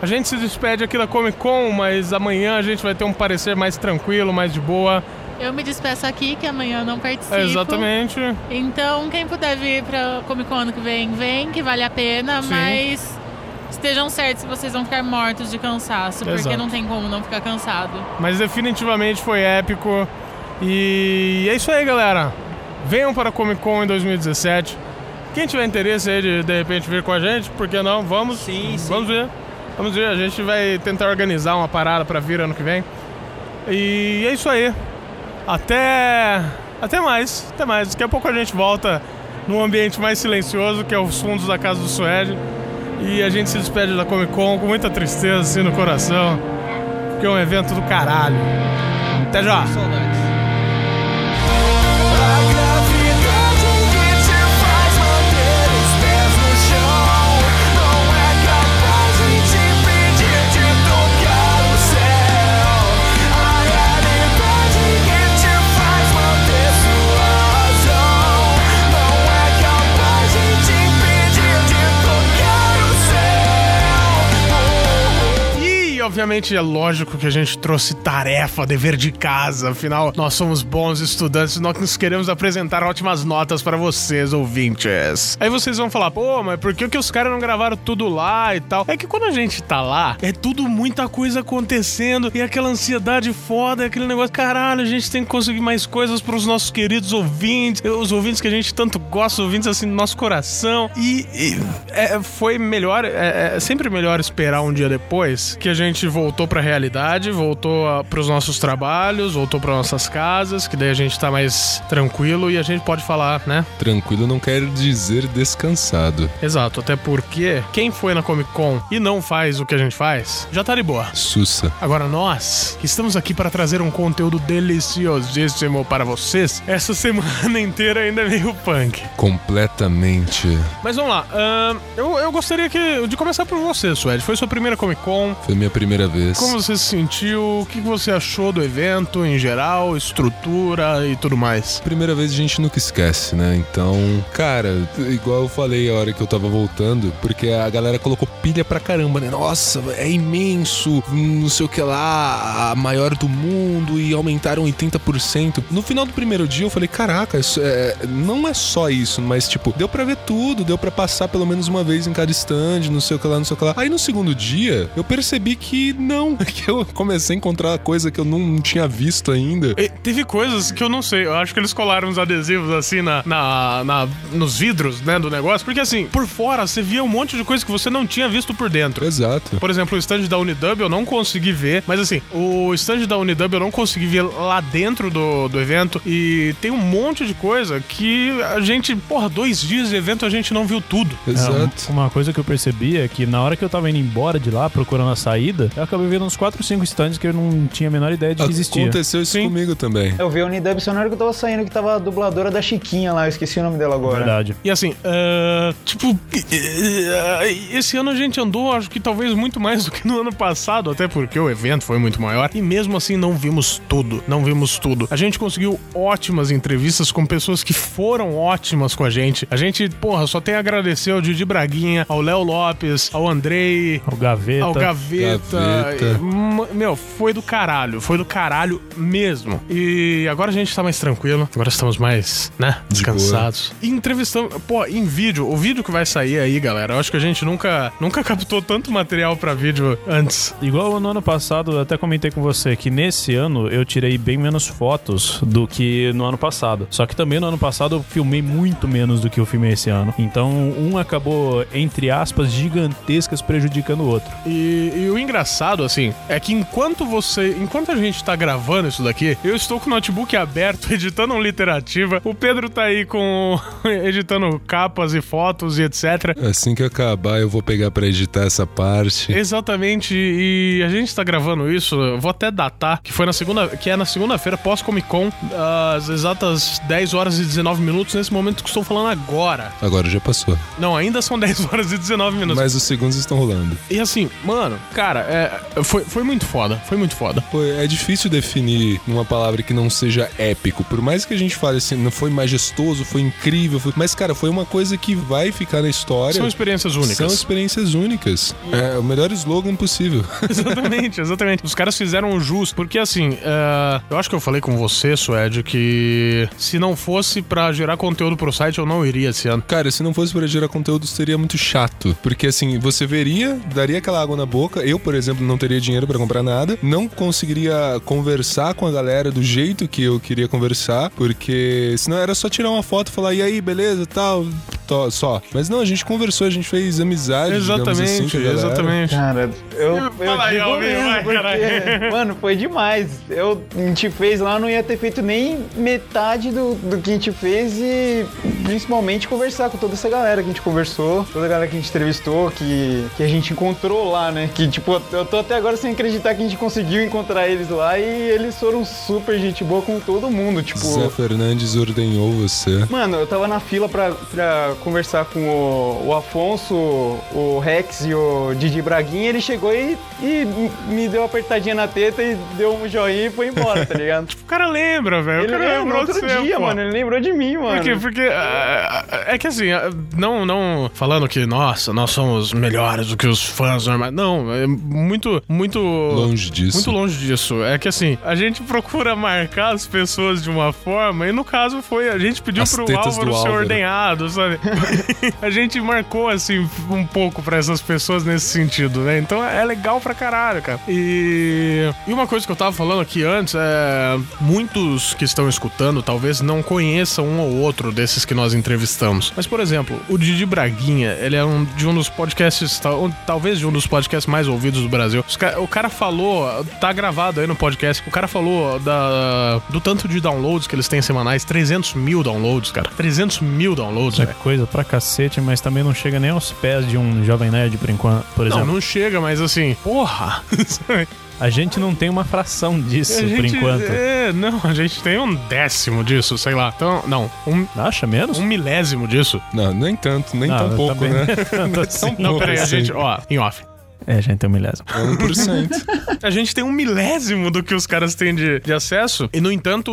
A gente se despede aqui da Comic Con, mas amanhã a gente vai ter um parecer mais tranquilo, mais de boa. Eu me despeço aqui, que amanhã eu não participo. Exatamente. Então, quem puder vir pra Comic Con ano que vem, vem, que vale a pena, Sim. mas estejam certos se vocês vão ficar mortos de cansaço, porque Exato. não tem como não ficar cansado. Mas definitivamente foi épico. E é isso aí, galera. Venham para a Comic Con em 2017. Quem tiver interesse aí de de repente vir com a gente, por que não? Vamos. Sim, sim. Vamos ver. Vamos ver. A gente vai tentar organizar uma parada para vir ano que vem. E é isso aí. Até. Até mais. Até mais. Daqui a pouco a gente volta num ambiente mais silencioso, que é os fundos da casa do Suede. E a gente se despede da Comic Con com muita tristeza assim no coração. Porque é um evento do caralho. Até já! Saudades. Obviamente é lógico que a gente trouxe tarefa, dever de casa. Afinal, nós somos bons estudantes, nós queremos apresentar ótimas notas para vocês, ouvintes. Aí vocês vão falar, pô, mas por que, que os caras não gravaram tudo lá e tal? É que quando a gente tá lá, é tudo muita coisa acontecendo e aquela ansiedade foda, aquele negócio, caralho, a gente tem que conseguir mais coisas para os nossos queridos ouvintes, os ouvintes que a gente tanto gosta, os ouvintes assim do nosso coração. E, e, é, foi melhor, é, é sempre melhor esperar um dia depois que a gente voltou pra realidade, voltou a, pros nossos trabalhos, voltou para nossas casas, que daí a gente tá mais tranquilo e a gente pode falar, né? Tranquilo não quer dizer descansado. Exato, até porque quem foi na Comic Con e não faz o que a gente faz, já tá de boa. Sussa. Agora nós, que estamos aqui para trazer um conteúdo deliciosíssimo para vocês, essa semana (laughs) inteira ainda é meio punk. Completamente. Mas vamos lá, ahn, eu, eu gostaria que, de começar por você, Suede. Foi sua primeira Comic Con. Foi minha primeira vez. Como você se sentiu? O que você achou do evento em geral, estrutura e tudo mais? Primeira vez a gente nunca esquece, né? Então, cara, igual eu falei a hora que eu tava voltando, porque a galera colocou pilha pra caramba, né? Nossa, é imenso, não sei o que lá, a maior do mundo e aumentaram 80%. No final do primeiro dia eu falei, caraca, isso é, não é só isso, mas tipo, deu pra ver tudo, deu pra passar pelo menos uma vez em cada stand, não sei o que lá, não sei o que lá. Aí no segundo dia, eu percebi que não, (laughs) que eu comecei a encontrar coisa que eu não tinha visto ainda. E teve coisas que eu não sei. Eu acho que eles colaram uns adesivos assim na, na, na- nos vidros, né, do negócio. Porque assim, por fora você via um monte de coisa que você não tinha visto por dentro. Exato. Por exemplo, o stand da Unidub eu não consegui ver, mas assim, o stand da Unidub eu não consegui ver lá dentro do, do evento e tem um monte de coisa que a gente, porra, dois dias de evento a gente não viu tudo. Exato. É, uma coisa que eu percebi é que na hora que eu tava indo embora de lá, procurando a saída, eu acabei vendo uns 4 ou 5 stands que eu não tinha a menor ideia de que existia. Aconteceu isso Sim. comigo também. Eu vi a Unidub só na hora que eu tava saindo, que tava a dubladora da Chiquinha lá, eu esqueci o nome dela agora. Verdade. E assim, ah, tipo, esse ano a gente andou, acho que talvez muito mais do que no ano passado, até porque o evento foi muito maior. E mesmo assim não vimos tudo, não vimos tudo. A gente conseguiu ótimas entrevistas com pessoas que foram ótimas com a gente. A gente, porra, só tem a agradecer ao Didi Braguinha, ao Léo Lopes, ao Andrei, O Gaveta. ao Gaveta, Eita. m- meu, foi do caralho. Foi do caralho mesmo. E agora a gente tá mais tranquilo. Agora estamos mais, né? De. Descansados. E entrevistamos. Pô, em vídeo. O vídeo que vai sair aí, galera. Eu acho que a gente nunca, nunca (laughs) captou tanto material pra vídeo antes. Igual no ano passado, eu até comentei com você que nesse ano eu tirei bem menos fotos do que no ano passado. Só que também no ano passado eu filmei muito menos do que eu filmei esse ano. Então um acabou, entre aspas, gigantescas prejudicando o outro. E, e o engraçado, assim, é que enquanto você. Enquanto a gente tá gravando isso daqui, eu estou com o notebook aberto, (laughs) editando um literativa. O Pedro tá aí com. (laughs) editando capas e fotos e etc. Assim que acabar, eu vou pegar pra editar essa parte. Exatamente, e a gente tá gravando isso, vou até datar, que foi na segunda, que é na segunda-feira pós-Comic Con, às exatas 10 horas e 19 minutos, nesse momento que estou falando agora. Agora já passou. Não, ainda são 10 horas e 19 minutos. Mas os segundos estão rolando. E assim, mano, cara, é, foi, foi muito foda, foi muito foda. Pô, é difícil definir numa palavra que não seja épico. Por mais que a gente fale assim, não foi majestoso, foi incrível, foi- mas cara, foi uma coisa que vai ficar na história. São experiências únicas. São experiências únicas. É o melhor slogan possível. (laughs) exatamente, exatamente. Os caras fizeram o justo, porque assim, é, eu acho que eu falei com você, Suede, que se não fosse pra gerar conteúdo pro site, eu não iria esse ano. Cara, se não fosse pra gerar conteúdo, seria muito chato. Porque assim, você veria, daria aquela água na boca. Eu, por exemplo, não teria dinheiro pra comprar nada. Não conseguiria conversar com a galera do jeito que eu queria conversar. Porque senão era só tirar uma foto e falar, e aí, beleza, tal, tó- só. Mas não, a gente conversou, a gente fez amizade. assim, Exatamente, com a galera. exatamente. Cara, eu, eu Fala aí, digo Alvin, mesmo, vai, porque, caralho. (laughs) mano, foi demais. Eu, a gente fez lá, não ia ter feito nem metade do, do que a gente fez e principalmente conversar com toda essa galera que a gente conversou, toda a galera que a gente entrevistou, que, que a gente encontrou lá, né? Que, tipo, eu tô até agora sem acreditar que a gente conseguiu encontrar eles lá e eles foram super gente boa com todo mundo, tipo... Zé Fernandes ordenhou você. Mano, eu tava na fila pra, pra conversar com o, o Afonso, o Rex e o Didi Braguinha. Ele chegou e, e me deu uma apertadinha na teta e deu um joinha e foi embora, tá ligado? (laughs) O cara lembra, velho. O ele cara lembrou outro você, dia, pô. mano. Ele lembrou de mim, mano. Por quê? Porque ah, é que assim, ah, não, não falando que, nossa, nós somos melhores do que os fãs normais. Não, é muito, muito. Longe disso. Muito longe disso. É que assim, a gente procura marcar as pessoas de uma forma, e no caso foi, a gente pediu As pro Álvaro do ser Álvaro. ordenhado, sabe? (laughs) a gente marcou, assim, um pouco pra essas pessoas nesse sentido, né? Então é legal pra caralho, cara. E, e uma coisa que eu tava falando aqui antes é. Muitos que estão escutando talvez não conheçam um ou outro desses que nós entrevistamos. Mas, por exemplo, o Didi Braguinha, ele é um, de um dos podcasts, tal- talvez de um dos podcasts mais ouvidos do Brasil. Ca- o cara falou, tá gravado aí no podcast, o cara falou da, do tanto de downloads que eles têm semanais, 300 mil downloads, cara. 300 mil downloads, É velho. coisa pra cacete, mas também não chega nem aos pés de um Jovem Nerd, por enquanto, por Não, exemplo. não chega, mas assim, porra! (laughs) A gente não tem uma fração disso, A por gente- enquanto. É, não, a gente tem um décimo disso, sei lá. Então, não, um, Acha menos? um milésimo disso. Não, nem tanto, nem Não, tão pouco, né? (laughs) tanto assim. Não, pouco peraí, a assim. gente, ó, em off. É, a gente tem um milésimo. É 1%. (laughs) A gente tem um milésimo do que os caras têm de, de acesso. E, no entanto,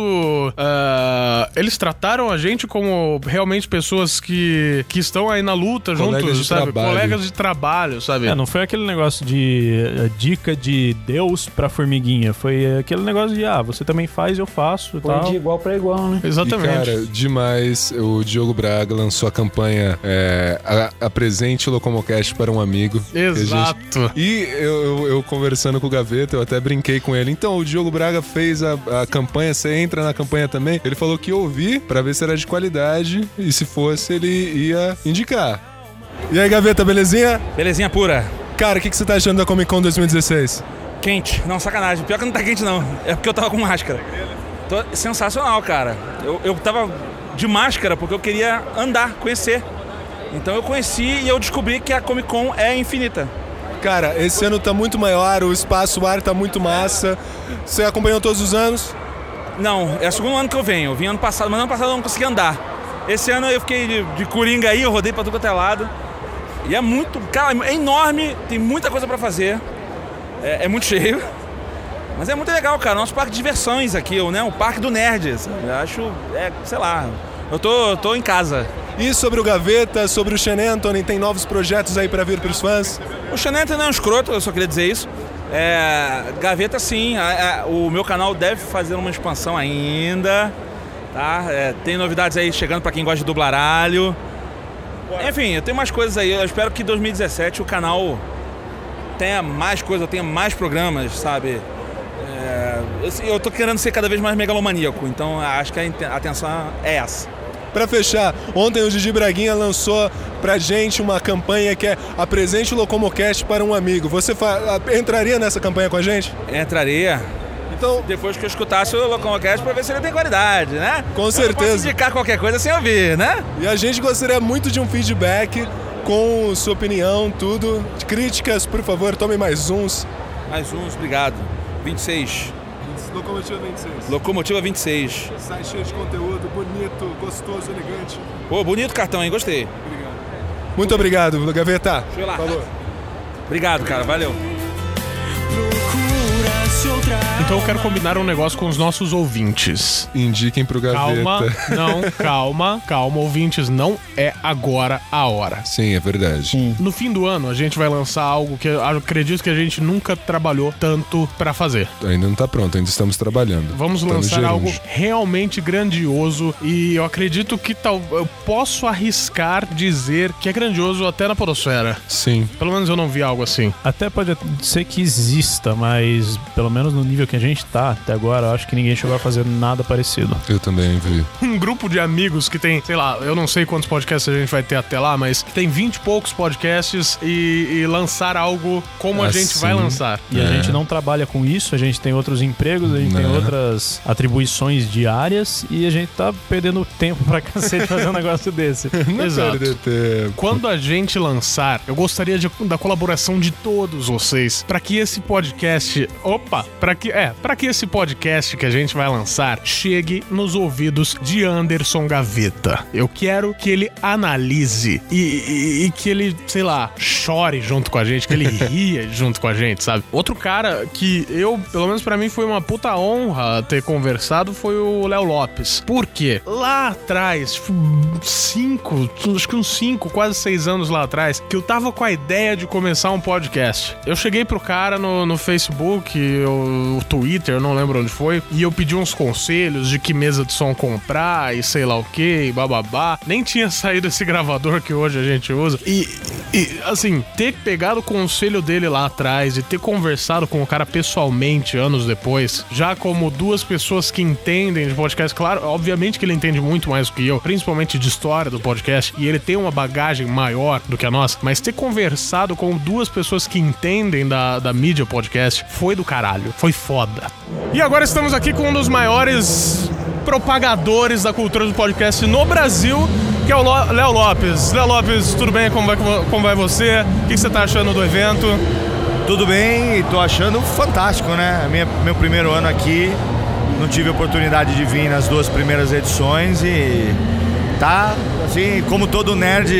ah, eles trataram a gente como realmente pessoas que, que estão aí na luta Colegas juntos, de sabe? trabalho. Colegas de trabalho, sabe? É, não foi aquele negócio de eh, dica de Deus pra formiguinha. Foi aquele negócio de, ah, você também faz, eu faço e Foi tal. de igual pra igual, né? Exatamente. E, cara, demais. O Diogo Braga lançou a campanha é, a- Apresente o Locomocast para um amigo. Que a gente- Exato. E eu, eu- eu conversando com o Gaveta, eu até brinquei com ele. Então, o Diogo Braga fez a, a campanha, você entra na campanha também. Ele falou que ia ouvir pra ver se era de qualidade e se fosse, ele ia indicar. E aí, Gaveta, belezinha? Belezinha pura. Cara, o que, que você tá achando da Comic Con 2016? Quente. Não, sacanagem. Pior que não tá quente, não. É porque eu tava com máscara. Tô sensacional, cara. Eu, eu tava de máscara porque eu queria andar, conhecer. Então eu conheci e eu descobri que a Comic Con é infinita. Cara, esse ano tá muito maior, o espaço, o ar tá muito massa. Você acompanhou todos os anos? Não, é o segundo ano que eu venho. Eu vim ano passado, mas ano passado eu não consegui andar. Esse ano eu fiquei de, de coringa aí, eu rodei pra tudo quanto é lado. E é muito. Cara, é enorme, tem muita coisa pra fazer. É, é muito cheio. Mas é muito legal, cara. Nosso parque de diversões aqui, né? O parque do nerd. sabe? Eu acho, é, sei lá. Eu tô, tô em casa. E sobre o Gaveta, sobre o Sean Anthony, tem novos projetos aí pra vir pros fãs? O não é um escroto, eu só queria dizer isso. É, gaveta sim, a- a- o meu canal deve fazer uma expansão ainda, tá? É, tem novidades aí chegando pra quem gosta de dublaralho. Enfim, eu tenho mais coisas aí. Eu espero que em 2017 o canal tenha mais coisas, tenha mais programas, sabe? É, eu, eu tô querendo ser cada vez mais megalomaníaco, então acho que a atenção é essa. Pra fechar, ontem o Didi Braguinha lançou pra gente uma campanha que é Apresente o Locomocast para um amigo. Você fa- entraria nessa campanha com a gente? Entraria. Então, depois que eu escutasse o Locomocast pra ver se ele tem qualidade, né? Com Eu não certeza. posso indicar qualquer coisa sem ouvir, né? E a gente gostaria muito de um feedback com sua opinião, tudo. Críticas, por favor, tome mais uns. Mais uns, obrigado. 26. Locomotiva 26. Locomotiva 26. Sai cheio de conteúdo, bonito, gostoso, elegante. Pô, bonito cartão, hein? Gostei. Muito obrigado, Gaveta. Deixa eu lá. Falou. Obrigado, cara. Valeu. Então eu quero combinar um negócio com os nossos ouvintes. Indiquem pro Gaveta. Calma, não, calma, calma, ouvintes, não é agora a hora. Sim, é verdade. No fim do ano, a gente vai lançar algo que eu acredito que a gente nunca trabalhou tanto pra fazer. Ainda não tá pronto, ainda estamos trabalhando. Vamos Tá lançar algo realmente grandioso e eu acredito que tal eu posso arriscar dizer que é grandioso até na podosfera. Sim. Pelo menos eu não vi algo assim. Até pode ser que exista, mas pelo menos no nível que a gente tá até agora, eu acho que ninguém chegou a fazer nada parecido. Eu também vi. um grupo de amigos que tem, sei lá, eu não sei quantos podcasts a gente vai ter até lá, mas que tem 20 e poucos podcasts e, e lançar algo como a gente vai Assim, lançar. E a gente não trabalha com isso, a gente tem outros empregos, a gente tem Né. outras atribuições diárias e a gente tá perdendo tempo pra (laughs) cacete fazer um negócio desse. (laughs) Não Exato. perder tempo. Quando a gente lançar, eu gostaria de- da colaboração de todos vocês para que esse podcast, opa, para que é, para que esse podcast que a gente vai lançar chegue nos ouvidos de Anderson Gaveta. Eu quero que ele analise e, e- e que ele, sei lá, chore junto com a gente, que ele (laughs) ria junto com a gente, sabe? Outro cara que eu, pelo menos pra mim foi uma puta honra ter conversado foi o Léo Lopes. Por quê? Lá atrás, tipo, cinco, acho que uns cinco, quase seis anos lá atrás, que eu tava com a ideia de começar um podcast. Eu cheguei pro cara no, no Facebook, o Twitter, não lembro onde foi, e eu pedi uns conselhos de que mesa de som comprar e sei lá o que, bababá. Nem tinha (laughs) saído esse gravador que hoje a gente usa. E, e, assim, ter pegado o conselho dele lá atrás e ter conversado com o cara pessoalmente anos depois, já como duas pessoas que entendem de podcast, claro, obviamente que ele entende muito mais do que eu, principalmente de história do podcast, e ele tem uma bagagem maior do que a nossa, mas ter conversado com duas pessoas que entendem da, da mídia podcast foi do caralho, foi foda. E agora estamos aqui com um dos maiores propagadores da cultura do podcast no Brasil, que é o Léo Lopes. Léo Lopes, tudo bem? Como vai, como vai você? O que você tá achando do evento? Tudo bem, e tô achando fantástico, né? Minha, meu primeiro ano aqui, não tive oportunidade de vir nas duas primeiras edições e tá, assim, como todo nerd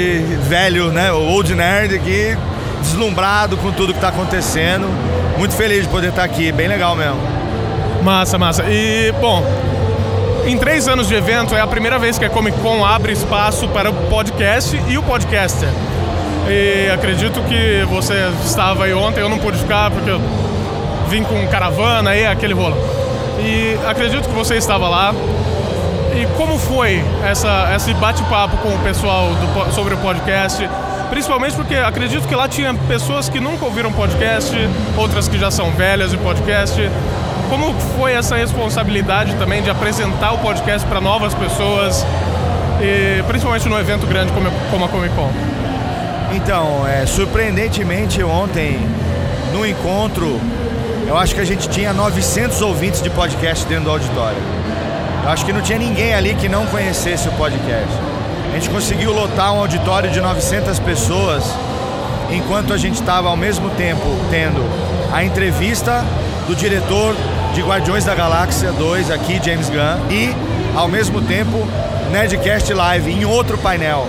velho, né? Old nerd aqui, deslumbrado com tudo que tá acontecendo. Muito feliz de poder estar aqui, bem legal mesmo. Massa, massa. E, bom, em três anos de evento é a primeira vez que a Comic Con abre espaço para o podcast e o podcaster. E acredito que você estava aí ontem, eu não pude ficar porque eu vim com caravana e aquele rolo. E acredito que você estava lá. E como foi essa, esse bate-papo com o pessoal do sobre o podcast? Principalmente porque acredito que lá tinha pessoas que nunca ouviram podcast, outras que já são velhas de podcast. Como foi essa responsabilidade também de apresentar o podcast para novas pessoas, e principalmente num evento grande como, a Comic Con? Então, é, surpreendentemente ontem, no encontro, eu acho que a gente tinha 900 ouvintes de podcast dentro do auditório. Eu acho que não tinha ninguém ali que não conhecesse o podcast. A gente conseguiu lotar um auditório de 900 pessoas, enquanto a gente estava ao mesmo tempo tendo a entrevista do diretor de Guardiões da Galáxia 2 aqui, James Gunn, e ao mesmo tempo Nerdcast Live em outro painel.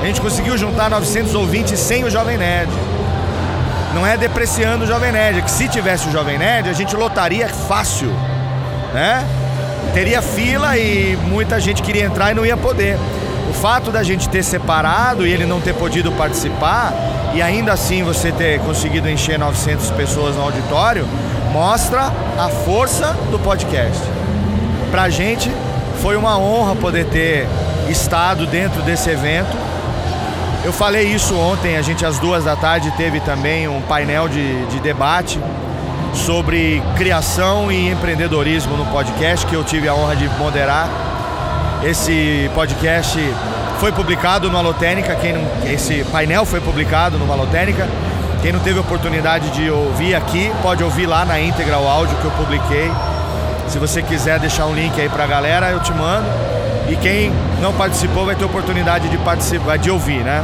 A gente conseguiu juntar 900 ouvintes sem o Jovem Nerd. Não é depreciando o Jovem Nerd, é que se tivesse o Jovem Nerd, a gente lotaria fácil, né? Teria fila e muita gente queria entrar e não ia poder. O fato da gente ter separado e ele não ter podido participar, e ainda assim você ter conseguido encher 900 pessoas no auditório, mostra a força do podcast. Pra gente foi uma honra poder ter estado dentro desse evento. Eu falei isso ontem, a gente às duas da tarde teve também um painel de, de debate sobre criação e empreendedorismo no podcast que eu tive a honra de moderar. Esse podcast foi publicado no Alotênica, quem não, esse painel foi publicado no Alotênica. Quem não teve oportunidade de ouvir aqui, pode ouvir lá na íntegra o áudio que eu publiquei. Se você quiser deixar um link aí pra galera, eu te mando. E quem não participou vai ter oportunidade de participar, de ouvir, né?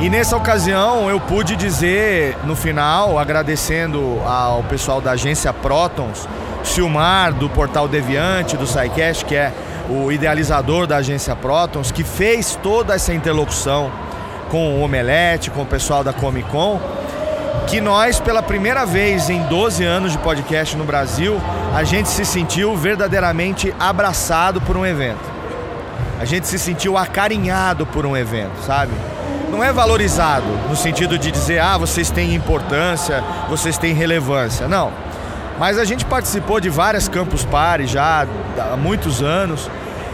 E nessa ocasião eu pude dizer no final, agradecendo ao pessoal da agência Protons, Silmar do Portal Deviante, do SciCast, que é o idealizador da agência Protons, que fez toda essa interlocução com o Omelete, com o pessoal da Comic Con, que nós, pela primeira vez em 12 anos de podcast no Brasil, a gente se sentiu verdadeiramente abraçado por um evento. A gente se sentiu acarinhado por um evento, sabe? Não é valorizado no sentido de dizer, ah, vocês têm importância, vocês têm relevância. Não. Mas a gente participou de várias Campus Party já há muitos anos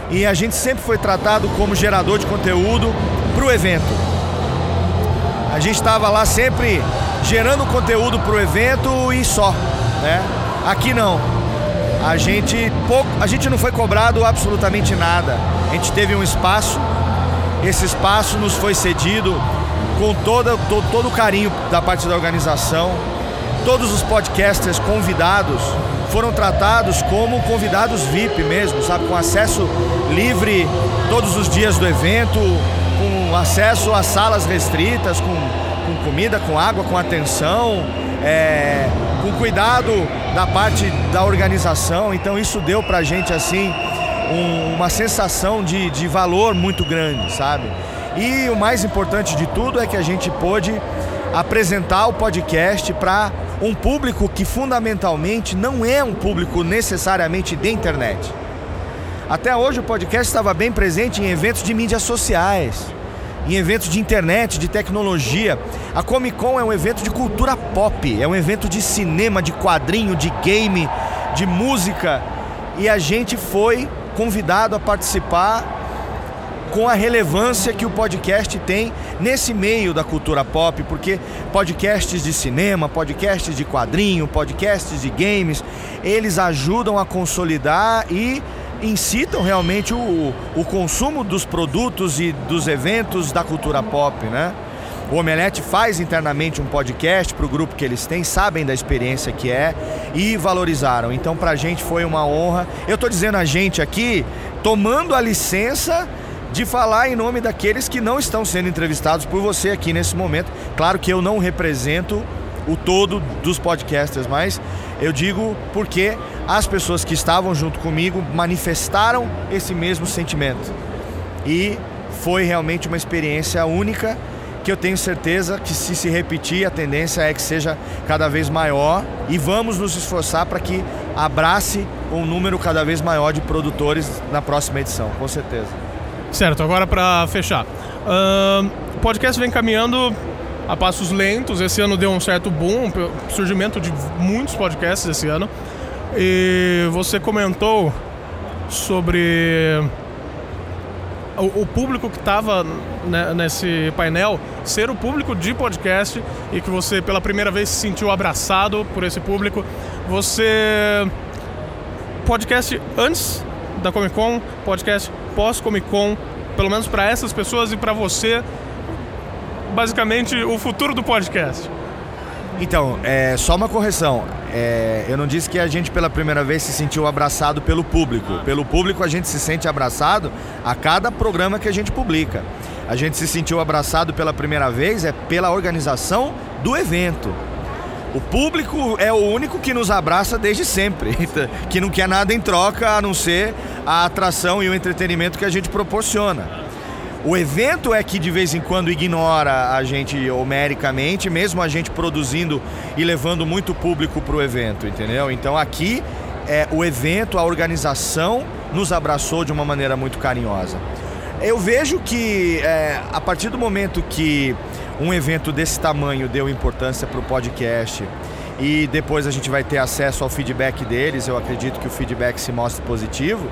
e a gente sempre foi tratado como gerador de conteúdo para o evento. A gente estava lá sempre gerando conteúdo para o evento e só, né? Aqui não. A gente pouco, a gente não foi cobrado absolutamente nada. A gente teve um espaço, esse espaço nos foi cedido com toda, to, todo o carinho da parte da organização. Todos os podcasters convidados foram tratados como convidados VIP mesmo, sabe? Com acesso livre todos os dias do evento, com acesso a salas restritas, com, com comida, com água, com atenção, é, com cuidado da parte da organização. Então isso deu pra gente assim um- uma sensação de, de valor muito grande, sabe? E o mais importante de tudo é que a gente pôde apresentar o podcast para um público que fundamentalmente não é um público necessariamente de internet. Até hoje o podcast estava bem presente em eventos de mídias sociais, em eventos de internet, de tecnologia. A Comic Con é um evento de cultura pop, é um evento de cinema, de quadrinho, de game, de música. E a gente foi convidado a participar com a relevância que o podcast tem nesse meio da cultura pop, porque podcasts de cinema, podcasts de quadrinho, podcasts de games, eles ajudam a consolidar e incitam realmente o, o consumo dos produtos e dos eventos da cultura pop, né? O Omelete faz internamente um podcast para o grupo que eles têm, sabem da experiência que é e valorizaram. Então, para a gente foi uma honra. Eu estou dizendo a gente aqui, tomando a licença de falar em nome daqueles que não estão sendo entrevistados por você aqui nesse momento. Claro que eu não represento o todo dos podcasters, mas eu digo porque as pessoas que estavam junto comigo manifestaram esse mesmo sentimento. E foi realmente uma experiência única que eu tenho certeza que se se repetir a tendência é que seja cada vez maior e vamos nos esforçar para que abrace um número cada vez maior de produtores na próxima edição, com certeza. Certo, agora pra fechar. Ahn, o podcast vem caminhando a passos lentos. Esse ano deu um certo boom, surgimento de muitos podcasts esse ano. E você comentou sobre o, o público que estava nesse painel ser o público de podcast e que você pela primeira vez se sentiu abraçado por esse público. Você podcast antes da Comic Con, podcast pós Comic Con, pelo menos para essas pessoas e para você, basicamente o futuro do podcast. Então, é, só uma correção. É, eu não disse que a gente pela primeira vez se sentiu abraçado pelo público. Pelo público a gente se sente abraçado a cada programa que a gente publica. A gente se sentiu abraçado pela primeira vez é pela organização do evento. O público é o único que nos abraça desde sempre, (laughs) que não quer nada em troca a não ser a atração e o entretenimento que a gente proporciona. O evento é que de vez em quando ignora a gente homericamente, mesmo a gente produzindo e levando muito público para o evento, entendeu? Então aqui é o evento, a organização nos abraçou de uma maneira muito carinhosa. Eu vejo que é, a partir do momento que um evento desse tamanho deu importância para o podcast e depois a gente vai ter acesso ao feedback deles, eu acredito que o feedback se mostre positivo.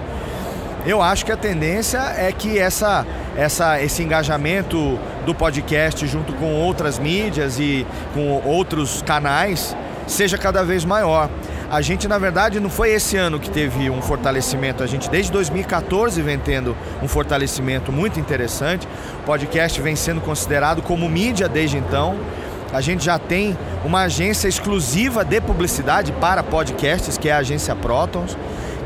Eu acho que a tendência é que essa, essa, esse engajamento do podcast junto com outras mídias e com outros canais seja cada vez maior. A gente, na verdade, não foi esse ano que teve um fortalecimento. A gente, desde 2014, vem tendo um fortalecimento muito interessante. O podcast vem sendo considerado como mídia desde então. A gente já tem uma agência exclusiva de publicidade para podcasts, que é a agência Protons,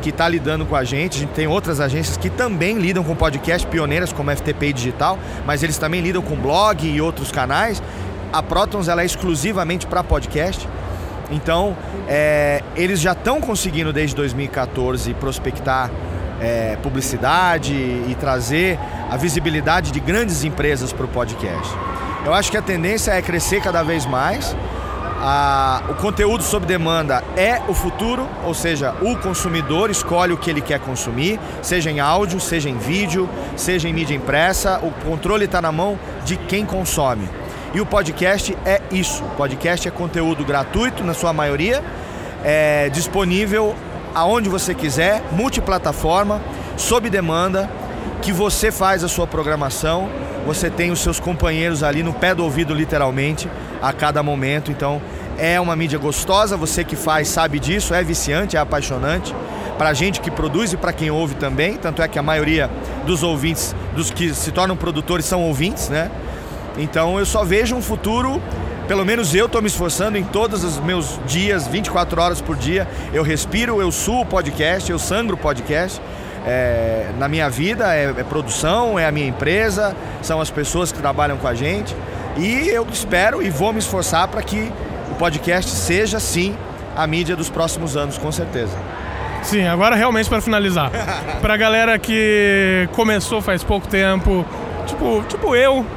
que está lidando com a gente. A gente tem outras agências que também lidam com podcast, pioneiras como a FTP Digital, mas eles também lidam com blog e outros canais. A Protons ela é exclusivamente para podcast. Então, é, eles já estão conseguindo desde 2014 prospectar é, publicidade e trazer a visibilidade de grandes empresas para o podcast. Eu acho que a tendência é crescer cada vez mais. A- o conteúdo sob demanda é o futuro, ou seja, o consumidor escolhe o que ele quer consumir, seja em áudio, seja em vídeo, seja em mídia impressa, o controle está na mão de quem consome. E o podcast é isso. O podcast é conteúdo gratuito, na sua maioria, é disponível aonde você quiser, multiplataforma, sob demanda, que você faz a sua programação, você tem os seus companheiros ali no pé do ouvido, literalmente, a cada momento. Então, é uma mídia gostosa, você que faz sabe disso, é viciante, é apaixonante. Pra gente que produz e para quem ouve também, tanto é que a maioria dos ouvintes, dos que se tornam produtores, são ouvintes, né? Então eu só vejo um futuro, pelo menos eu estou me esforçando em todos os meus dias, 24 horas por dia. Eu respiro, eu suo o podcast, eu sangro o podcast. É, na minha vida é, é produção, é a minha empresa, são as pessoas que trabalham com a gente. E eu espero e vou me esforçar para que o podcast seja sim a mídia dos próximos anos, com certeza. Sim, agora realmente para finalizar. (laughs) pra galera que começou faz pouco tempo, tipo, tipo eu, a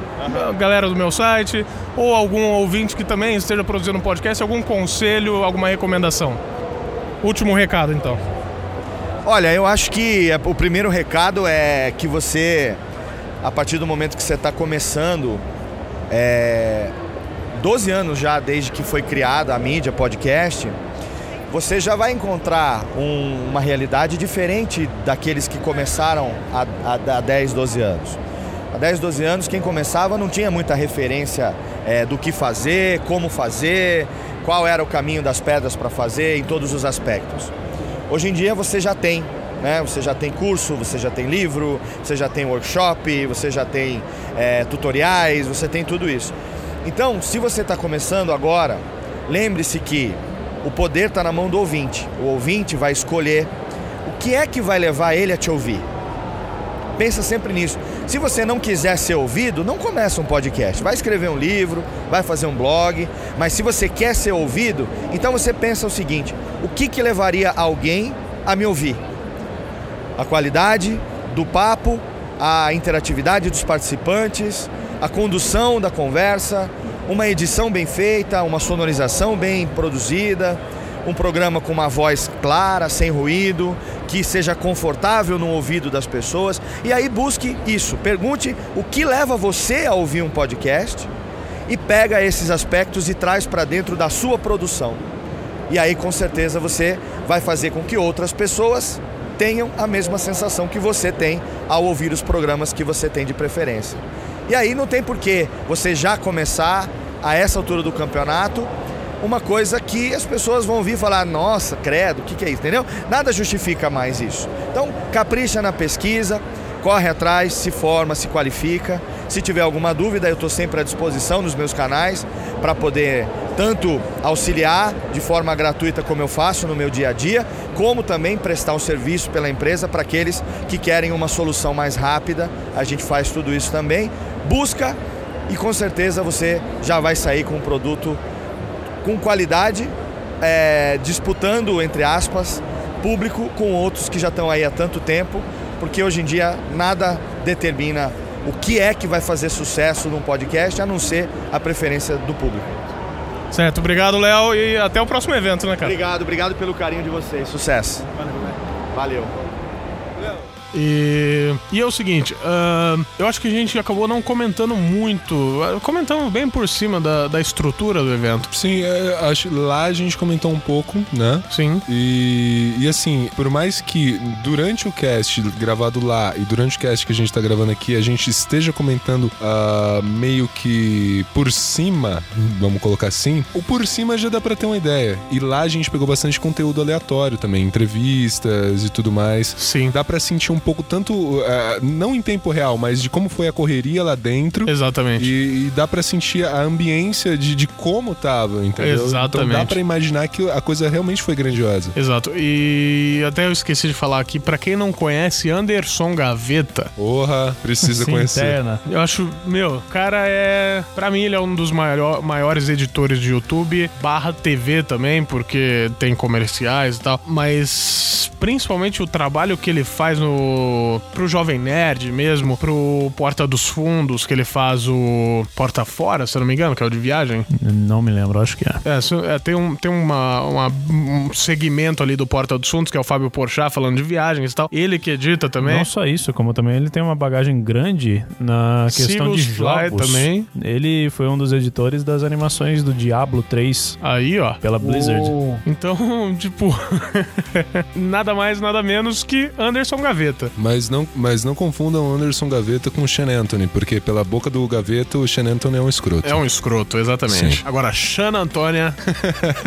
galera do meu site, ou algum ouvinte que também esteja produzindo um podcast, algum conselho, alguma recomendação? Último recado, então. Olha, eu acho que é, o primeiro recado é que você, a partir do momento que você está começando, é, 12 anos já desde que foi criada a mídia podcast, você já vai encontrar um- uma realidade diferente daqueles que começaram há, há, há 10, 12 anos. Há 10, 12 anos, quem começava não tinha muita referência é, do que fazer, como fazer, qual era o caminho das pedras para fazer em todos os aspectos. Hoje em dia você já tem, né? Você já tem curso, você já tem livro, você já tem workshop, você já tem é, tutoriais, você tem tudo isso. Então, se você está começando agora, lembre-se que o poder está na mão do ouvinte. O ouvinte vai escolher o que é que vai levar ele a te ouvir. Pensa sempre nisso. Se você não quiser ser ouvido, não começa um podcast. Vai escrever um livro, vai fazer um blog. Mas se você quer ser ouvido, então você pensa o seguinte: o que, que levaria alguém a me ouvir? A qualidade do papo, a interatividade dos participantes, a condução da conversa, uma edição bem feita, uma sonorização bem produzida, um programa com uma voz clara, sem ruído, que seja confortável no ouvido das pessoas. E aí busque isso, pergunte o que leva você a ouvir um podcast e pega esses aspectos e traz para dentro da sua produção. E aí com certeza você vai fazer com que outras pessoas tenham a mesma sensação que você tem ao ouvir os programas que você tem de preferência. E aí não tem porquê você já começar a essa altura do campeonato uma coisa que as pessoas vão ouvir e falar, nossa, credo, o que, que é isso, entendeu? Nada justifica mais isso. Então, capricha na pesquisa, corre atrás, se forma, se qualifica. Se tiver alguma dúvida, eu estou sempre à disposição nos meus canais para poder tanto auxiliar de forma gratuita como eu faço no meu dia a dia, como também prestar um serviço pela empresa para aqueles que querem uma solução mais rápida. A gente faz tudo isso também. Busca e com certeza você já vai sair com um produto com qualidade, é, disputando, entre aspas, público com outros que já estão aí há tanto tempo, porque hoje em dia nada determina o que é que vai fazer sucesso num podcast, a não ser a preferência do público. Certo, obrigado, Léo, e até o próximo evento, né, cara? Obrigado, obrigado pelo carinho de vocês. Sucesso. Valeu. Valeu. E, e é o seguinte, ah, eu acho que a gente acabou não comentando muito, comentamos bem por cima da, da estrutura do evento. Sim, é, acho lá a gente comentou um pouco, né? Sim. E, e assim, por mais que durante o cast gravado lá e durante o cast que a gente tá gravando aqui, a gente esteja comentando ah, meio que por cima, vamos colocar assim, o por cima já dá pra ter uma ideia. E lá a gente pegou bastante conteúdo aleatório também, entrevistas e tudo mais. Sim. Dá pra sentir um pouco tanto, ah, não em tempo real, mas de como foi a correria lá dentro. Exatamente. E, e dá pra sentir a ambiência de, de como tava, entendeu? Então dá Exatamente. pra imaginar que a coisa realmente foi grandiosa. Exato. E até eu esqueci de falar aqui, pra quem não conhece, Anderson Gaveta. Porra, precisa conhecer. Eu acho, meu, o cara é. Pra mim, ele é um dos maior, maiores editores de YouTube, barra TV também, porque tem comerciais e tal. Mas principalmente o trabalho que ele faz no. Pro Jovem Nerd mesmo, pro Porta dos Fundos, que ele faz o Porta Fora, se eu não me engano, que é o de viagem. Não me lembro, acho que é. É, é, tem, um, tem uma, uma- um segmento ali do Porta dos Fundos, que é o Fábio Porchat falando de viagens e tal. Ele que edita também. Não só isso, como também ele tem uma bagagem grande na questão de jogos. também. Ele foi um dos editores das animações do Diablo 3 Aí, ó. pela Blizzard. Então, (laughs) tipo, (laughs) nada mais, nada menos que Anderson Gaveta. Mas não, mas não confundam Anderson Gaveta com o Sean Anthony, porque pela boca do Gaveta, o Sean Anthony é um escroto. É um escroto, exatamente. Sim. Agora, Xana Antônia.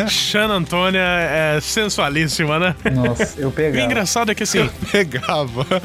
Xana (laughs) Antônia é sensualíssima, né? Nossa, eu O pegava. engraçado é que assim. Pegava. (laughs)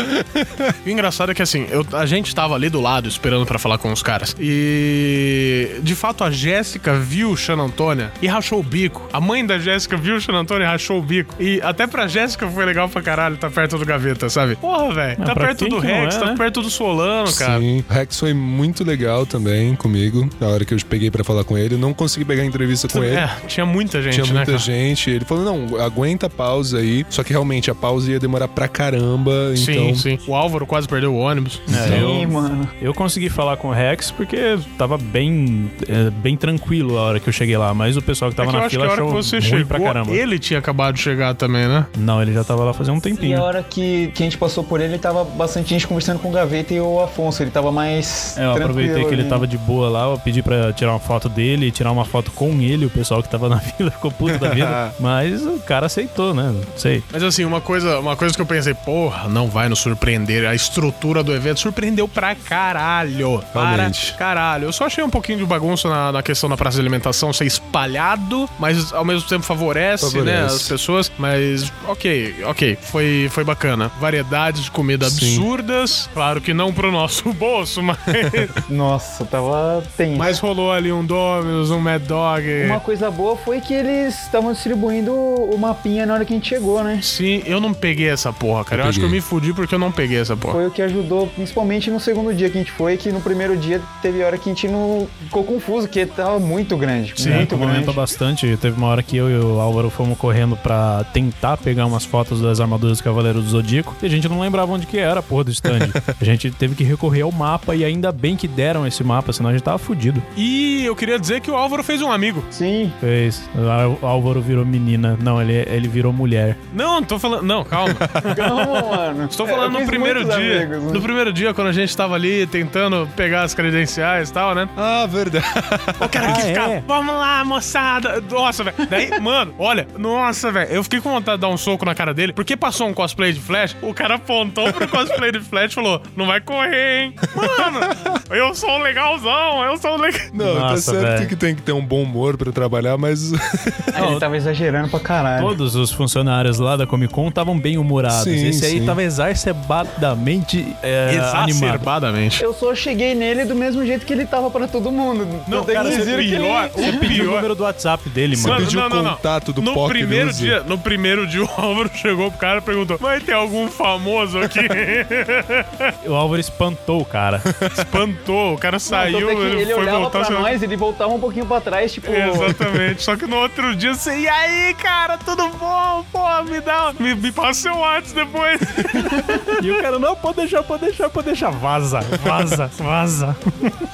O engraçado é que assim, eu- a gente tava ali do lado esperando pra falar com os caras. E de fato a Jéssica viu o Xana Antônia e rachou o bico. A mãe da Jéssica viu o Xana Antônia e rachou o bico. E até pra Jéssica foi legal pra caralho tá perto do Gaveta, sabe? Porra, velho. Ah, Tá perto do que Rex, é, tá né? perto do Solano, cara. Sim. O Rex foi muito legal também comigo, na hora que eu peguei pra falar com ele. Eu não consegui pegar entrevista com ele. É, tinha muita gente, Tinha né, muita cara? gente. Ele falou: não, aguenta a pausa aí. Só que realmente a pausa ia demorar pra caramba. Sim, então. sim. O Álvaro quase perdeu o ônibus. É, eu, mano. eu consegui falar com o Rex porque tava bem, é, bem tranquilo a hora que eu cheguei lá, mas o pessoal que É tava que eu na acho que fila a hora achou que você ruim chegou, pra caramba. ele tinha acabado de chegar também, né? Não, ele já tava lá fazia um E tempinho. a hora que, que a gente passou por ele, tava bastante gente conversando com o Gaveta e o Afonso. Ele tava mais. É, eu aproveitei tranquilo que ele ali. tava de boa lá, eu pedi pra tirar uma foto dele e tirar uma foto com ele, o pessoal que tava na (laughs) fila ficou puto da vida. (laughs) mas o cara aceitou, né? Não sei. Mas assim, uma coisa, uma coisa que eu pensei, porra, não vai nos surpreender. A estrutura do evento surpreendeu pra caralho. Realmente. Para caralho. Eu só achei um pouquinho de bagunça na, na questão da praça de alimentação ser espalhado, mas ao mesmo tempo favorece, Favorece. né, as pessoas. Mas ok, ok, foi, foi bacana. Variedades de comida Sim. absurdas. Claro que não pro nosso (laughs) bolso, mas, Nossa, tava tenso. mas rolou ali um Domino's, um Mad Dog. Uma coisa boa foi que eles estavam distribuindo o mapinha na hora que a gente chegou, né? Sim, eu não peguei essa porra, cara. Eu, Eu acho que eu me fudi porque eu não peguei essa porra. Foi o que ajudou, principalmente no segundo dia que a gente foi, que no primeiro dia teve hora que a gente não ficou confuso, porque tava muito grande. Sim, muito grande. bastante. Teve uma hora que eu e o Álvaro fomos correndo pra tentar pegar umas fotos das armaduras do Cavaleiro do Zodíaco e a gente não lembrava onde que era a porra do stand. (laughs) a gente teve que recorrer ao mapa e ainda bem que deram esse mapa, senão a gente tava fudido. E eu queria dizer que o Álvaro fez um amigo. Sim. Fez. O Álvaro virou menina. Não, ele, ele virou mulher. Não, tô falando. Não, calma. (laughs) Calma, mano. Estou falando no primeiro dia. amigos, né? No primeiro dia, quando a gente tava ali tentando pegar as credenciais e tal, né? Ah, verdade. O cara Ah, que ficava, é? vamos lá, moçada. Nossa, velho. Daí, mano, olha, nossa, velho. Eu fiquei com vontade de dar um soco na cara dele, porque passou um cosplay de Flash, o cara apontou pro cosplay de Flash e falou: não vai correr, hein? Mano, eu sou um legalzão, eu sou um legal. Não, tá Nossa, certo velho. que tem que ter um bom humor pra trabalhar, mas. Aí (laughs) ele tava exagerando pra caralho. Todos os funcionários lá da Comic Con estavam bem humorados. Sim, Esse aí sim. tava exacerbadamente é, animado. Exacerbadamente. Eu só cheguei nele do mesmo jeito que ele tava pra todo mundo. Não, cara, que pior, ele... o Pediu o pior. número do WhatsApp dele, mano. Você pediu o contato do no primeiro dia, No primeiro dia, o Álvaro chegou pro cara e perguntou: Vai ter algum famoso aqui? (laughs) O Álvaro espantou o cara. Espantou, o cara Não, saiu, tanto é ele, ele foi olhava voltar. pra nós, ele voltava um pouquinho pra trás, tipo... Exatamente. Só que no outro dia você, e aí, cara, tudo bom? Pô, me dá. Me, me passa seu WhatsApp depois. (laughs) e o cara, não, pode deixar, pode deixar, pode deixar. Vaza, vaza, vaza.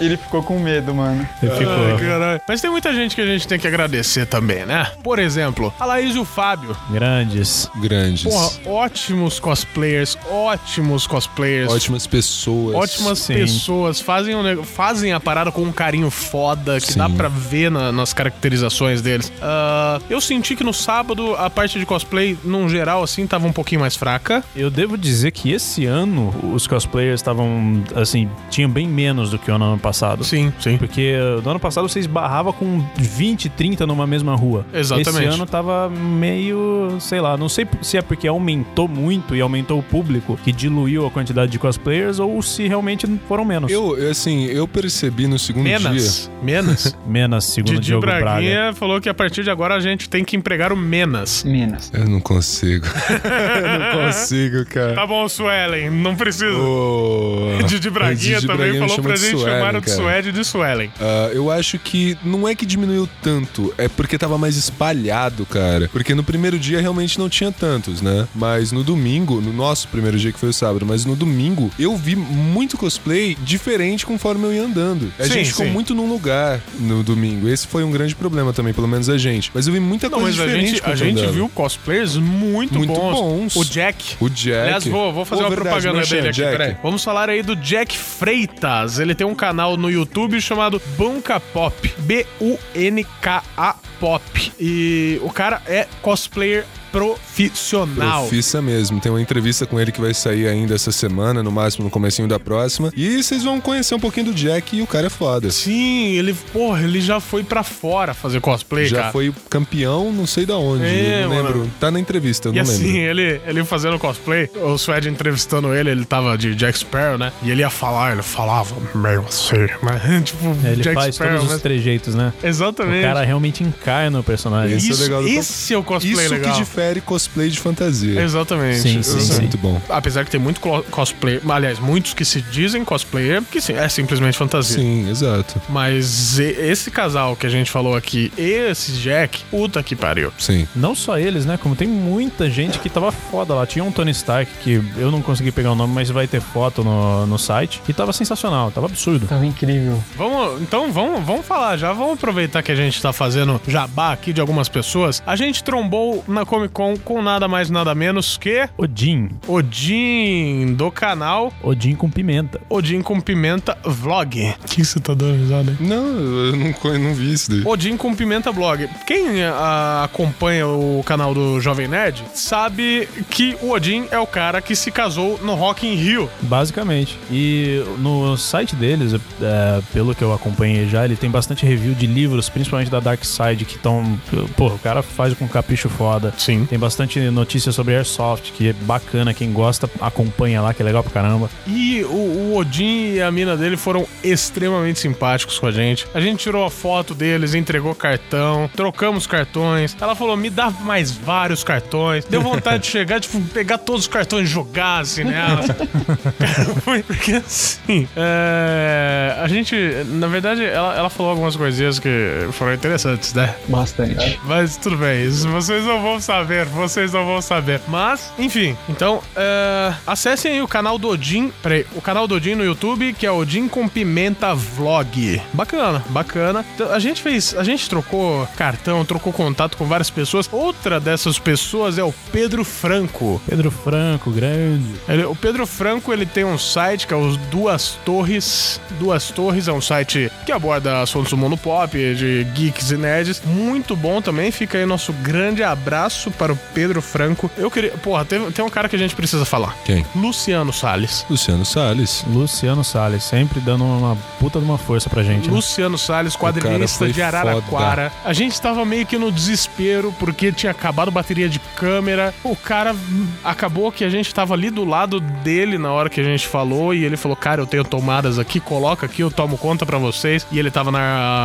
Ele ficou com medo, mano. Ele ficou. Ai, caralho. Mas tem muita gente que a gente tem que agradecer também, né? Por exemplo, a Laís e o Fábio. Grandes. Grandes. Porra, ótimos cosplayers, ótimos cosplayers. Ótimas pessoas. Ótimas Sim. pessoas, fazem, o nego- fazem a parada com um carinho foda, que Sim. dá pra ver na- nas caracterizações deles. Ah, eu senti que no sábado a parte de cosplay, num geral, assim, tava um pouquinho mais fraca. Eu devo dizer que esse ano os cosplayers estavam, assim, tinham bem menos do que o ano passado. Sim, sim. Porque uh, no ano passado você esbarrava com 20, 30 numa mesma rua. Exatamente. Esse ano tava meio, sei lá, não sei se é porque aumentou muito e aumentou o público que diluiu a quantidade de cosplayers ou se realmente foram menos. Eu, assim, eu percebi no segundo Menos. dia. Menos. (laughs) Menos, segundo Didi Diogo Braga. Braguinha falou que a partir de agora a gente tem que empregar o menos. Menos. Eu não consigo. (laughs) eu não consigo, cara. Tá bom, Suelen, não precisa. Ô, (laughs) Didi Braguinha Didi também Braguinha falou pra gente Suelen, chamar o de. Suede de Suelen. Ah, eu acho que não é que diminuiu tanto, é porque tava mais espalhado, cara. Porque no primeiro dia realmente não tinha tantos, né? Mas no domingo, no nosso primeiro dia que foi o sábado, mas no domingo eu vi muito cosplay diferente conforme eu ia andando. A Sim, gente ficou sim. muito num lugar no domingo. Esse foi um grande problema também, pelo menos a gente. Mas eu vi muita Não, coisa mas a diferente. gente, a gente viu cosplayers muito, Muito bons. bons. O Jack. O Jack. Aliás, vou, vou fazer Pô, uma verdade, propaganda dele aqui, peraí. Vamos falar aí do Jack Freitas. Ele tem um canal no YouTube chamado Bunka Pop. B-U-N-K-A Pop. E o cara é cosplayer profissional. Profissa mesmo. Tem uma entrevista com ele que vai sair ainda essa semana, no máximo no comecinho da próxima. E vocês vão conhecer um pouquinho do Jack e o cara é foda. Sim, ele, porra, ele já foi pra fora fazer cosplay, Já cara. foi campeão, não sei da onde. É, não mano. lembro. Tá na entrevista, eu E não assim, lembro. ele, ele fazendo cosplay, o Suede entrevistando ele, ele tava de Jack Sparrow, né? E ele ia falar, ele falava meio assim, mas (laughs) tipo, É, ele Jack faz Sparrow, todos mas- os trejeitos, né? Exatamente. O cara realmente encarna o personagem. Esse é Isso- legal do esse é o cosplay Isso legal. que difere cosplay de fantasia. Exatamente. Sim, sim, Isso é sim. muito bom. Apesar que tem muito cosplay, aliás, muitos que se dizem cosplayer, que sim, é simplesmente fantasia. Sim, exato. Mas esse casal que a gente falou aqui, esse Jack, puta que pariu. Sim. Não só eles, né? Como tem muita gente que tava foda lá. Tinha um Tony Stark que eu não consegui pegar o nome, mas vai ter foto no, no site. E tava sensacional, tava absurdo. Tava incrível. Vamos, então vamos, vamos falar já, vamos aproveitar que a gente tá fazendo jabá aqui de algumas pessoas. A gente trombou na Comic Con com nada mais nada menos que Odin. Odin do canal Odin com pimenta. Odin com Pimenta Vlog. O (laughs) que você tá dando risada aí? Não, eu não, co- não vi isso daí. Odin com Pimenta Blog. Quem ah, acompanha o canal do Jovem Nerd sabe que o Odin é o cara que se casou no Rock in Rio. Basicamente. E no site deles, é, pelo que eu acompanhei já, ele tem bastante review de livros, principalmente da Dark Side, que estão. Pô, o cara faz com capricho foda. Sim. Tem bastante notícias sobre Airsoft, que é bacana. Quem gosta, acompanha lá, que é legal pra caramba. E o, o Odin e a mina dele foram extremamente simpáticos com a gente. A gente tirou a foto deles, entregou cartão, trocamos cartões. Ela falou: me dá mais vários cartões. Deu vontade de chegar, tipo, pegar todos os cartões e jogar assim nela. (laughs) Foi porque assim. é, a gente, na verdade, ela, ela falou algumas coisinhas que foram interessantes, né? Bastante. Mas tudo bem, isso vocês não vão saber, vocês não vão saber. Mas, enfim, então, é, acessem aí o canal do Odin, peraí, o canal do Odin no YouTube, que é Odin com Pimenta Vlog. Bacana, bacana. Então, a gente fez, a gente trocou cartão, trocou contato com várias pessoas. Outra dessas pessoas é o Pedro Franco. Pedro Franco, grande. Ele- o Pedro Franco, ele tem um site que é os Duas Torres. Duas Torres é um site que aborda assuntos do mundo pop, de geeks e nerds. Muito bom também. Fica aí nosso grande abraço para o Pedro Franco. Eu queria... Porra, tem, tem um cara que a gente precisa falar. Quem? Luciano Salles. Luciano Salles. Luciano Salles, sempre dando uma puta de uma força pra gente. né? Luciano Salles, quadrinista foi de Araraquara. A gente tava meio que no desespero porque tinha acabado a bateria de câmera. O cara acabou que a gente tava ali do lado dele na hora que a gente falou e ele falou: Cara, eu tenho tomadas aqui, coloca aqui, eu tomo conta pra vocês. E ele tava na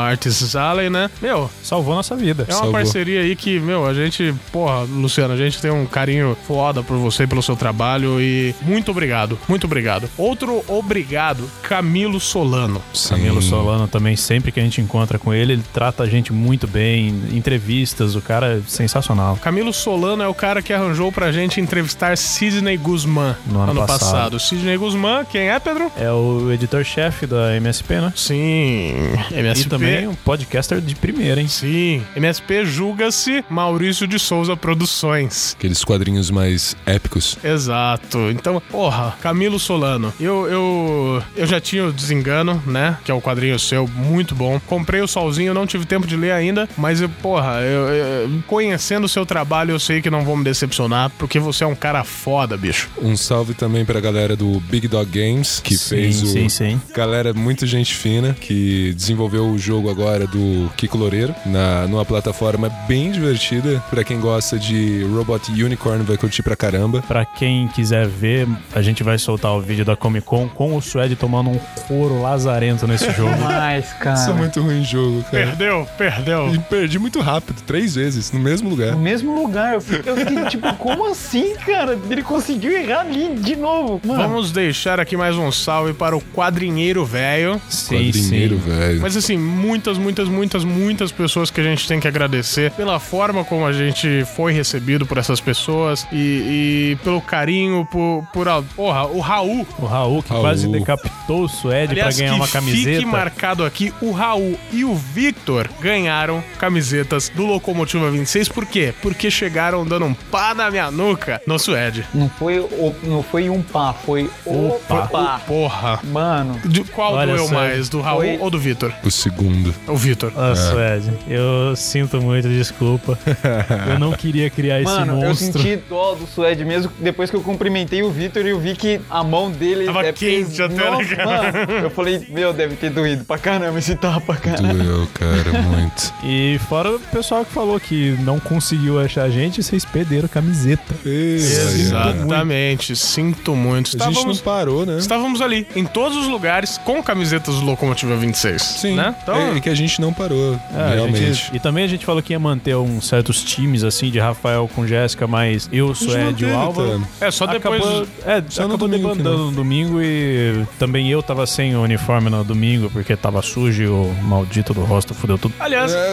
Artists Alley, né? Meu, Salvou nossa vida. é uma Salvou. parceria aí que, meu, a gente, porra, Luciano, a gente tem um carinho foda por você, pelo seu trabalho e muito obrigado, muito obrigado. Outro obrigado, Camilo Solano. Camilo Solano também, sempre que a gente encontra com ele, ele trata a gente muito bem, entrevistas, o cara é sensacional. Camilo Solano é o cara que arranjou pra gente entrevistar Sidney Guzman No ano passado. Sidney Guzman, quem é, Pedro? É o editor-chefe da MSP, né? Sim, MSP. E também um podcaster de primeira, hein? Sim, MSP julga-se Maurício de Souza Produções. Edições. Aqueles quadrinhos mais épicos. Exato. Então, porra, Camilo Solano. Eu, eu, eu já tinha o Desengano, né? Que é o quadrinho seu, muito bom. Comprei o Solzinho, não tive tempo de ler ainda, mas, eu, porra, eu, eu- conhecendo o seu trabalho, eu sei que não vou me decepcionar, porque você é um cara foda, bicho. Um salve também pra galera do Big Dog Games, que Sim, fez o. sim, sim. Galera, muito gente fina, que desenvolveu o jogo agora do Kiko Loureiro, na, numa plataforma bem divertida. Pra quem gosta de Robot Unicorn, vai curtir pra caramba. Pra quem quiser ver, a gente vai soltar o vídeo da Comic Con com o Suede tomando um couro lazarento nesse (laughs) jogo. Mas, cara. Isso é muito ruim jogo, cara. Perdeu, perdeu. E perdi muito rápido, três vezes, no mesmo lugar. No mesmo lugar. Eu fiquei, eu fiquei tipo, (laughs) como assim, cara? Ele conseguiu errar ali de novo. Mano. Vamos deixar aqui mais um salve para o quadrinheiro velho. Sim, Quadrinheiro, sim. velho. Mas assim, muitas, muitas, muitas, muitas pessoas que a gente tem que agradecer pela forma como a gente foi recebido por essas pessoas e, e pelo carinho, por, por. a- Porra, o Raul. O Raul, que Raul. quase decapitou o Suede Aliás, pra ganhar uma camiseta. fique marcado aqui, o Raul e o Victor ganharam camisetas do Locomotiva 26. Por quê? Porque chegaram dando um pá na minha nuca no Suede. Não foi, o, não foi um pá, foi o pá. Porra. Mano. De qual Olha doeu mais, do Raul foi- ou do Victor? O segundo. O Victor. Ah, Suede, eu sinto muito, desculpa. (laughs) eu não queria criar esse Mano, eu monstro. senti dó do Suede mesmo depois que eu cumprimentei o Vitor e eu vi que a mão dele Tava é quente até, né, Nossa, cara? mano, eu falei, meu, deve ter doído pra caramba esse tapa, cara. Doeu, cara, muito. (laughs) E fora o pessoal que falou que não conseguiu achar a gente, vocês perderam a camiseta. Exatamente, sinto muito. A gente não Estávamos, parou, né? estávamos ali, em todos os lugares, com camisetas do Locomotiva 26. Sim. Né? Então, É que a gente não parou, É, realmente. gente- e também a gente falou que ia manter uns certos times, assim, de Rafael com Jéssica, mas eu, gente Suede e o manteve, Álvaro. é só depois. Acabou, é, Só no acabou domingo que debandando não. no domingo e também eu tava sem o uniforme no domingo porque tava sujo e o maldito do rosto fudeu tudo. Aliás, É,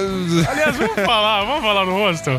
aliás, vamos (laughs) falar, vamos falar no rosto.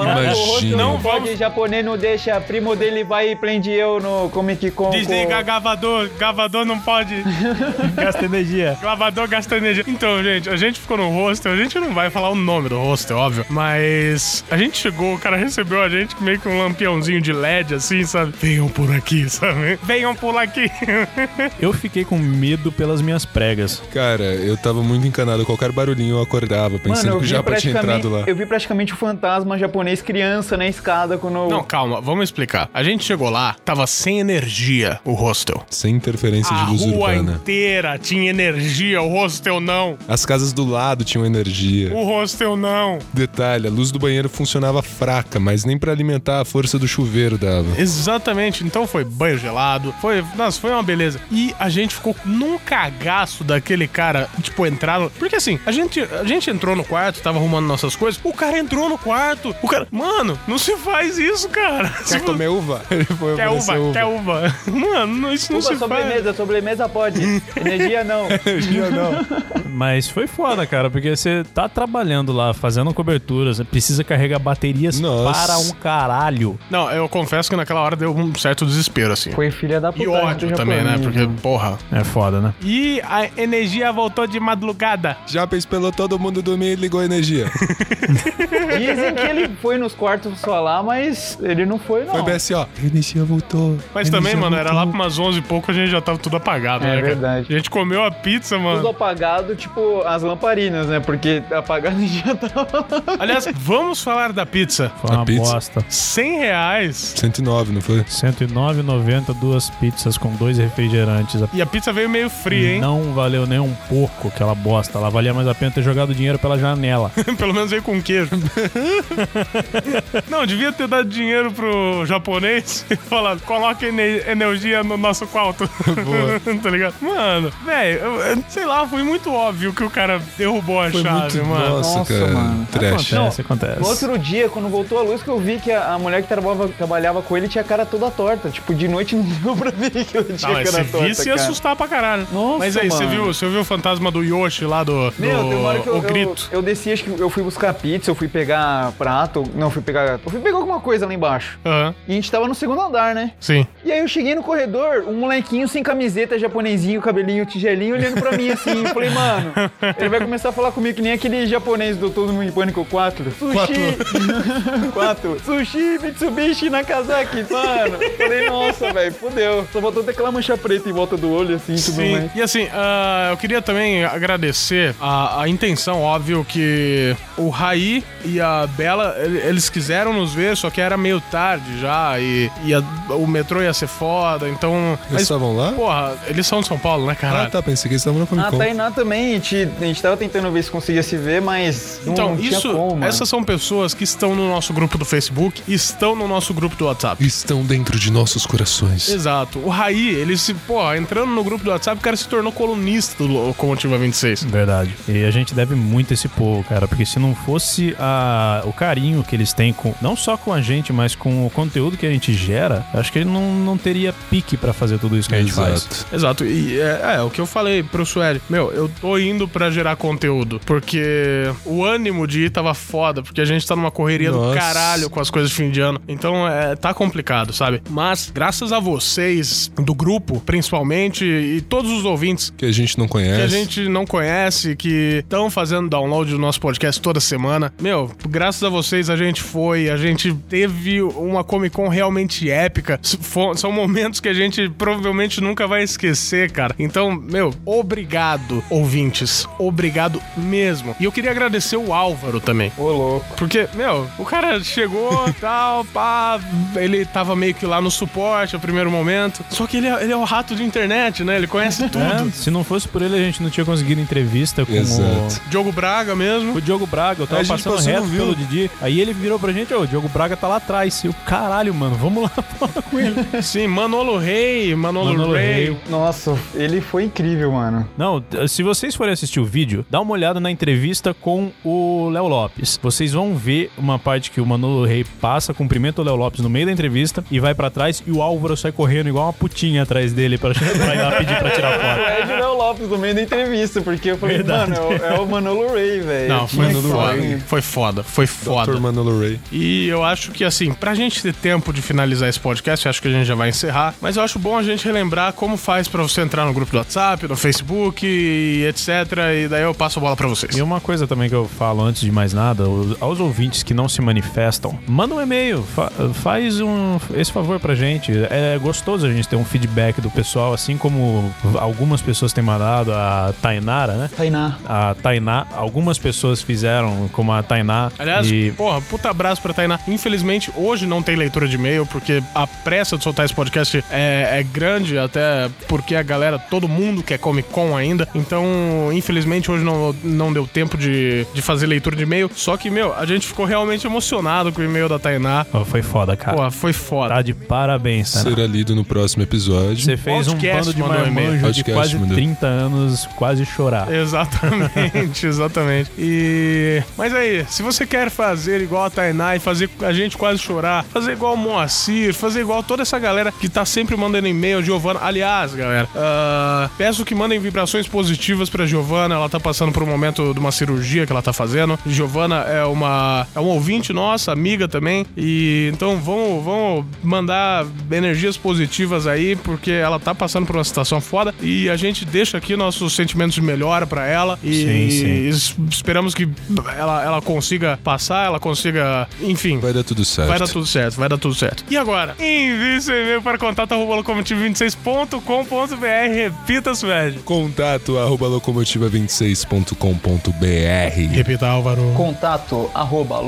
Imagina. Não pode, japonês não deixa, primo dele vai e prende eu no Comic Con. Desliga com- gravador, gravador não pode. (laughs) Gasta energia. Gravador gasta energia. Então, gente, a gente ficou no hostel, a gente não vai falar o nome do hostel, óbvio, mas a gente chegou, o cara recebeu a gente meio que um lampiãozinho de LED, assim, sabe? Venham por aqui, sabe? Venham por aqui. (laughs) Eu fiquei com medo pelas minhas pregas. Cara, eu tava muito encanado. Qualquer barulhinho eu acordava, pensando Mano, eu que Japa tinha entrado lá. eu vi praticamente o fantasma japonês criança na escada quando. Não, calma, vamos explicar. A gente chegou lá, tava sem energia o hostel. Sem interferência A de luz rua urbana. inteira tinha energia, o hostel não. As casas do lado tinham energia. O hostel não. Detalhe, a luz do banheiro funcionava fraca, mas nem pra alimentar a força do chuveiro dava. Exatamente, então foi banho gelado, foi, nossa, foi uma beleza. E a gente ficou num cagaço daquele cara, tipo, entrar no... Porque assim, a gente, a gente entrou no quarto, tava arrumando nossas coisas, o cara entrou no quarto, o cara... Mano, não se faz isso, cara. Quer vo- comer uva? (laughs) Ele foi Quer oferecer uva, quer uva. (laughs) Mano, não- isso não Uva, se faz. sobremesa, sobremesa pode. (laughs) Energia não. Energia não. Mas foi foda, cara, porque você tá trabalhando lá, fazendo coberturas, precisa carregar baterias Nossa. Para um caralho. Não, eu confesso que naquela hora deu um certo desespero, assim. Foi filha da puta. E ódio também, né? Porque, porra. É foda, né? E a energia voltou de madrugada. Japa espelou todo mundo dormir e ligou a energia. (laughs) Dizem que ele foi nos quartos falar, mas ele não foi, não. Foi BSO. A energia voltou. Mas A também, mano, era lá voltou. pra umas 11 e pouco, a gente já tava tudo apagado, É né? cara? verdade. A gente comeu a pizza, Tudo mano. apagado, tipo as lamparinas, né? Porque apagado já (laughs) tava. Aliás, vamos falar da pizza. Uma A pizza? bosta. 100 reais. 109, não foi? 109,90 duas pizzas com dois refrigerantes. E a pizza veio meio fria, hein? Não valeu nem um pouco aquela bosta. Ela valia mais a pena ter jogado dinheiro pela janela. (laughs) Pelo menos veio com queijo. (laughs) Não, devia ter dado dinheiro pro japonês (laughs) e falado, coloca ene- energia no nosso quarto. tá ligado? Mano, velho, sei lá, foi muito óbvio que o cara derrubou a Foi chave, muito. mano. Nossa, Nossa, cara. mano. Trash. Acontece, acontece. No outro dia, quando voltou a luz, que eu vi que a, a mulher que trabalhava, trabalhava com ele tinha a cara toda torta. Tipo, de noite não deu pra ver que ela tinha Não, cara se torta. visse ia assustar pra caralho. Nossa, mas aí, você viu, você viu o fantasma do Yoshi lá do, Meu, do tem uma hora que eu, o eu, grito? eu desci, acho que eu fui buscar pizza, eu fui pegar prato. Não, fui pegar. Eu fui pegar alguma coisa lá embaixo. Aham, E a gente tava no segundo andar, né? sim. E aí eu cheguei no corredor, um molequinho sem camiseta, japonesinho, cabelinho, tigelinho, olhando pra mim assim. Eu falei, mano, ele vai começar a falar comigo que nem aquele japonês do Todo Mundo em Pânico 4. Sushi! Quatro. Sushi, Mitsubishi, Nakazaki, mano. Falei, nossa, velho, fudeu. Só faltou ter aquela mancha preta em volta do olho, assim, e tudo Sim. mais. E assim, ah, eu queria também agradecer a, a intenção, óbvio, que o Raí e a Bela, ele- eles quiseram nos ver, só que era meio tarde já, e, e a- o metrô ia ser foda, então... Eles estavam lá? Porra, eles são de São Paulo, né, caralho? Ah, tá. Pensei que eles estavam na Comic A Con. Tainá também, a gente, a gente tava tentando ver se conseguia se ver, mas não, Então, não tinha isso, como, essas são pessoas que estão no nosso grupo do Facebook, estão no nosso grupo do WhatsApp. Estão dentro de nossos corações. Exato. O Raí, ele se, pô, entrando no grupo do WhatsApp, o cara se tornou colunista do Locomotiva 26. Verdade. E a gente deve muito esse povo, cara, porque se não fosse a, o carinho que eles têm com não só com a gente, mas com o conteúdo que a gente gera, acho que ele não, não teria pique pra fazer tudo isso que a gente faz. Exato. E é, é, o que eu falei pro Sueli. Meu, eu tô indo pra gerar conteúdo. Porque o ânimo de ir tava foda. Porque a gente tá numa correria do Nossa. Caralho com as coisas de fim de ano. Então é, tá complicado, sabe? Mas, graças a vocês, do grupo, principalmente, e todos os ouvintes Que a gente não que conhece. a gente não conhece, que estão fazendo download do nosso podcast toda semana. Meu, graças a vocês a gente foi, a gente teve uma Comic Con realmente épica. São momentos que a gente provavelmente nunca vai esquecer, cara. Então, meu, obrigado, ouvintes. Obrigado mesmo. E eu queria agradecer o Álvaro também. Ô, louco. Porque, meu, o cara chegou, tal, pá, ele tava meio que lá no suporte no primeiro momento. Só que ele é, ele é o rato de internet, né? Ele conhece tudo. É, se não fosse por ele, a gente não tinha conseguido entrevista com Exato. Diogo Braga mesmo. o, o Diogo Braga. Eu tava passando passou, reto pelo Didi. Aí ele virou pra gente, ô, o Diogo Braga tá lá atrás. E o caralho, mano, vamos lá (laughs) falar com ele. Sim, Manolo Rey, Manolo, Manolo Rey. Rey. Nossa, ele foi incrível, mano. Não, se vocês forem assistir o vídeo, dá uma olhada na entrevista com o Léo Lopes. Vocês vão ver uma parte que o Manolo Rey passa, cumprimenta o Léo Lopes no meio da entrevista e vai pra trás e o Álvaro sai correndo igual uma putinha atrás dele pra, pra ir lá pedir pra tirar (laughs) foto. Ed Léo Lopes no meio da entrevista, porque eu falei, Verdade. mano, é o, é o Manolo Ray, velho. Não, foi falar foda. Foi foda, foi foda. Dr. Manolo Ray. E eu acho que, assim, pra gente ter tempo de finalizar esse podcast, eu acho que a gente já vai encerrar, mas eu acho bom a gente relembrar como faz pra você entrar no grupo do WhatsApp, no Facebook e etc. E daí eu passo a bola pra vocês. E uma coisa também que eu falo antes de mais nada, os- aos ouvintes que não se manifestam, manda um e-mail, fa- faz um esse favor pra gente. É gostoso a gente ter um feedback do pessoal, assim como algumas pessoas têm mandado, a Tainara, né? Tainá. A Tainá, algumas pessoas fizeram, como a Tainá. Aliás, e porra, puta abraço pra Tainá. Infelizmente, hoje não tem leitura de e-mail, porque a pressa de soltar esse podcast é, é grande, até porque a galera, todo mundo quer Comic Con ainda. Então, infelizmente, hoje não, não deu tempo de, de fazer leitura de e-mail. Só que, meu, a gente ficou realmente emocionado com o e-mail da Tainá. Ó, foi foda, cara. Pô, foi foda. Tá de parabéns, Tainá. Será lido no próximo episódio. Você fez um Podcast bando de um marmanjo de quase mandou. 30 anos quase chorar. Exatamente, (laughs) exatamente. E. Mas aí, se você quer fazer igual a Tainá e fazer a gente quase chorar, fazer igual o Moacir, fazer igual toda essa galera que tá sempre mandando e-mail, Giovana. Aliás, galera, ah, peço que mandem vibrações positivas pra Giovana. Ela tá passando por um momento de uma cirurgia que ela tá fazendo. Giovana é uma. é um ouvinte nossa, amiga também. E então vamos, vamos mandar energias positivas aí, porque ela tá passando por uma situação foda. E a gente deixa aqui nossos sentimentos de melhora pra ela. E Sim, sim. es- esperamos que ela, ela consiga passar, ela consiga. Enfim. Vai dar tudo certo. Vai dar tudo certo, vai dar tudo certo. E agora? Envie seu e-mail para contato arroba locomotivo26.com.br. Repita, Suede. Contato arroba locomotiva26.com.br. Repita, Álvaro. Contato arroba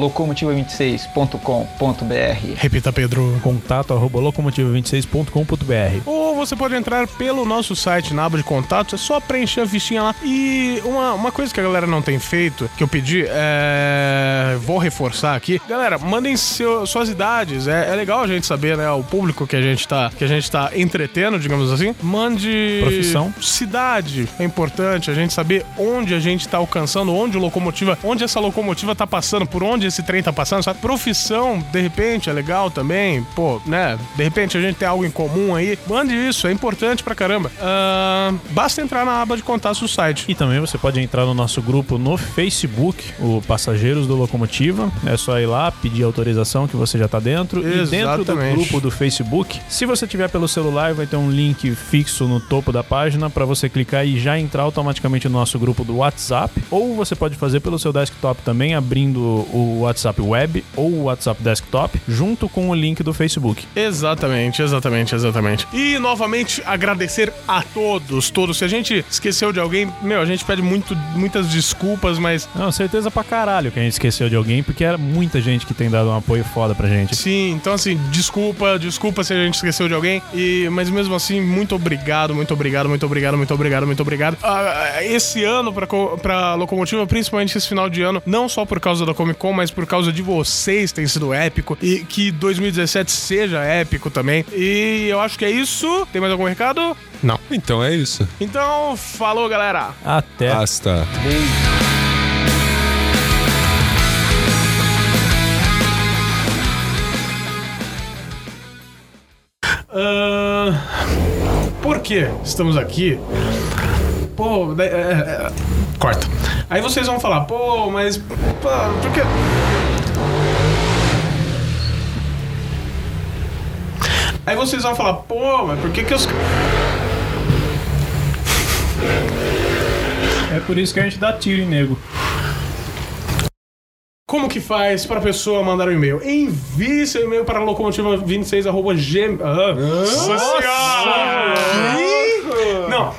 locomotiva26.com.br. Repita, Pedro. Contato arroba locomotiva26.com.br. Ou você pode entrar pelo nosso site na aba de contatos, é só preencher a fichinha lá. E uma, uma coisa que a galera não tem feito, que eu pedi, é. Vou reforçar aqui. Galera, mandem seu- suas idades. É, é legal a gente saber, né? O público que a gente tá, que a gente tá entretendo, digamos assim. Mande. Profissão. Cidade. É importante a gente saber onde a gente tá alcançando, onde o locomotiva, onde essa locomotiva tá passando, por onde esse trem tá passando, sabe? Profissão, de repente, é legal também. Pô, né? De repente a gente tem algo em comum aí. Mande isso, é importante pra caramba. Ah, basta entrar na aba de contatos do site. E também você pode entrar no nosso grupo no Facebook, o Passageiros do Locomotiva. É só ir lá, pedir autorização que você já tá dentro. E dentro do Exatamente. grupo do Facebook, se você tiver pelo celular, vai ter um link fixo no topo da página para você clicar e já entrar automaticamente no nosso grupo do WhatsApp. Ou você pode fazer pelo seu desktop também, abrindo o WhatsApp Web Ou o WhatsApp Desktop, junto com o link do Facebook. Exatamente, exatamente, exatamente. E novamente agradecer a todos, todos. Se a gente esqueceu de alguém, meu, a gente pede muito, muitas desculpas, mas. Não, certeza pra caralho que a gente esqueceu de alguém, porque era muita gente que tem dado um apoio foda pra gente. Sim, então assim, desculpa, desculpa se a gente esqueceu de alguém. E, mas mesmo assim, muito obrigado, muito obrigado, muito obrigado, muito obrigado, muito obrigado. Ah, esse ano pra, pra Locomotiva, principalmente esse final de ano, não só por causa da Comic Con, mas por causa de vocês, tem sido épico. E que 2017 seja épico também. E eu acho que é isso. Tem mais algum recado? Não. Então é isso. Então, falou, galera. Até. Basta. Ah, por que estamos aqui? Pô, da- é, é, corta. Aí vocês vão falar, pô, mas. Pô, por que. Aí vocês vão falar, pô, mas por que que os. É por isso que a gente dá tiro em nego. Como que faz para a pessoa mandar um e-mail? Envie seu e-mail para locomotiva26.gmail. Ah, Nossa senhora! Não,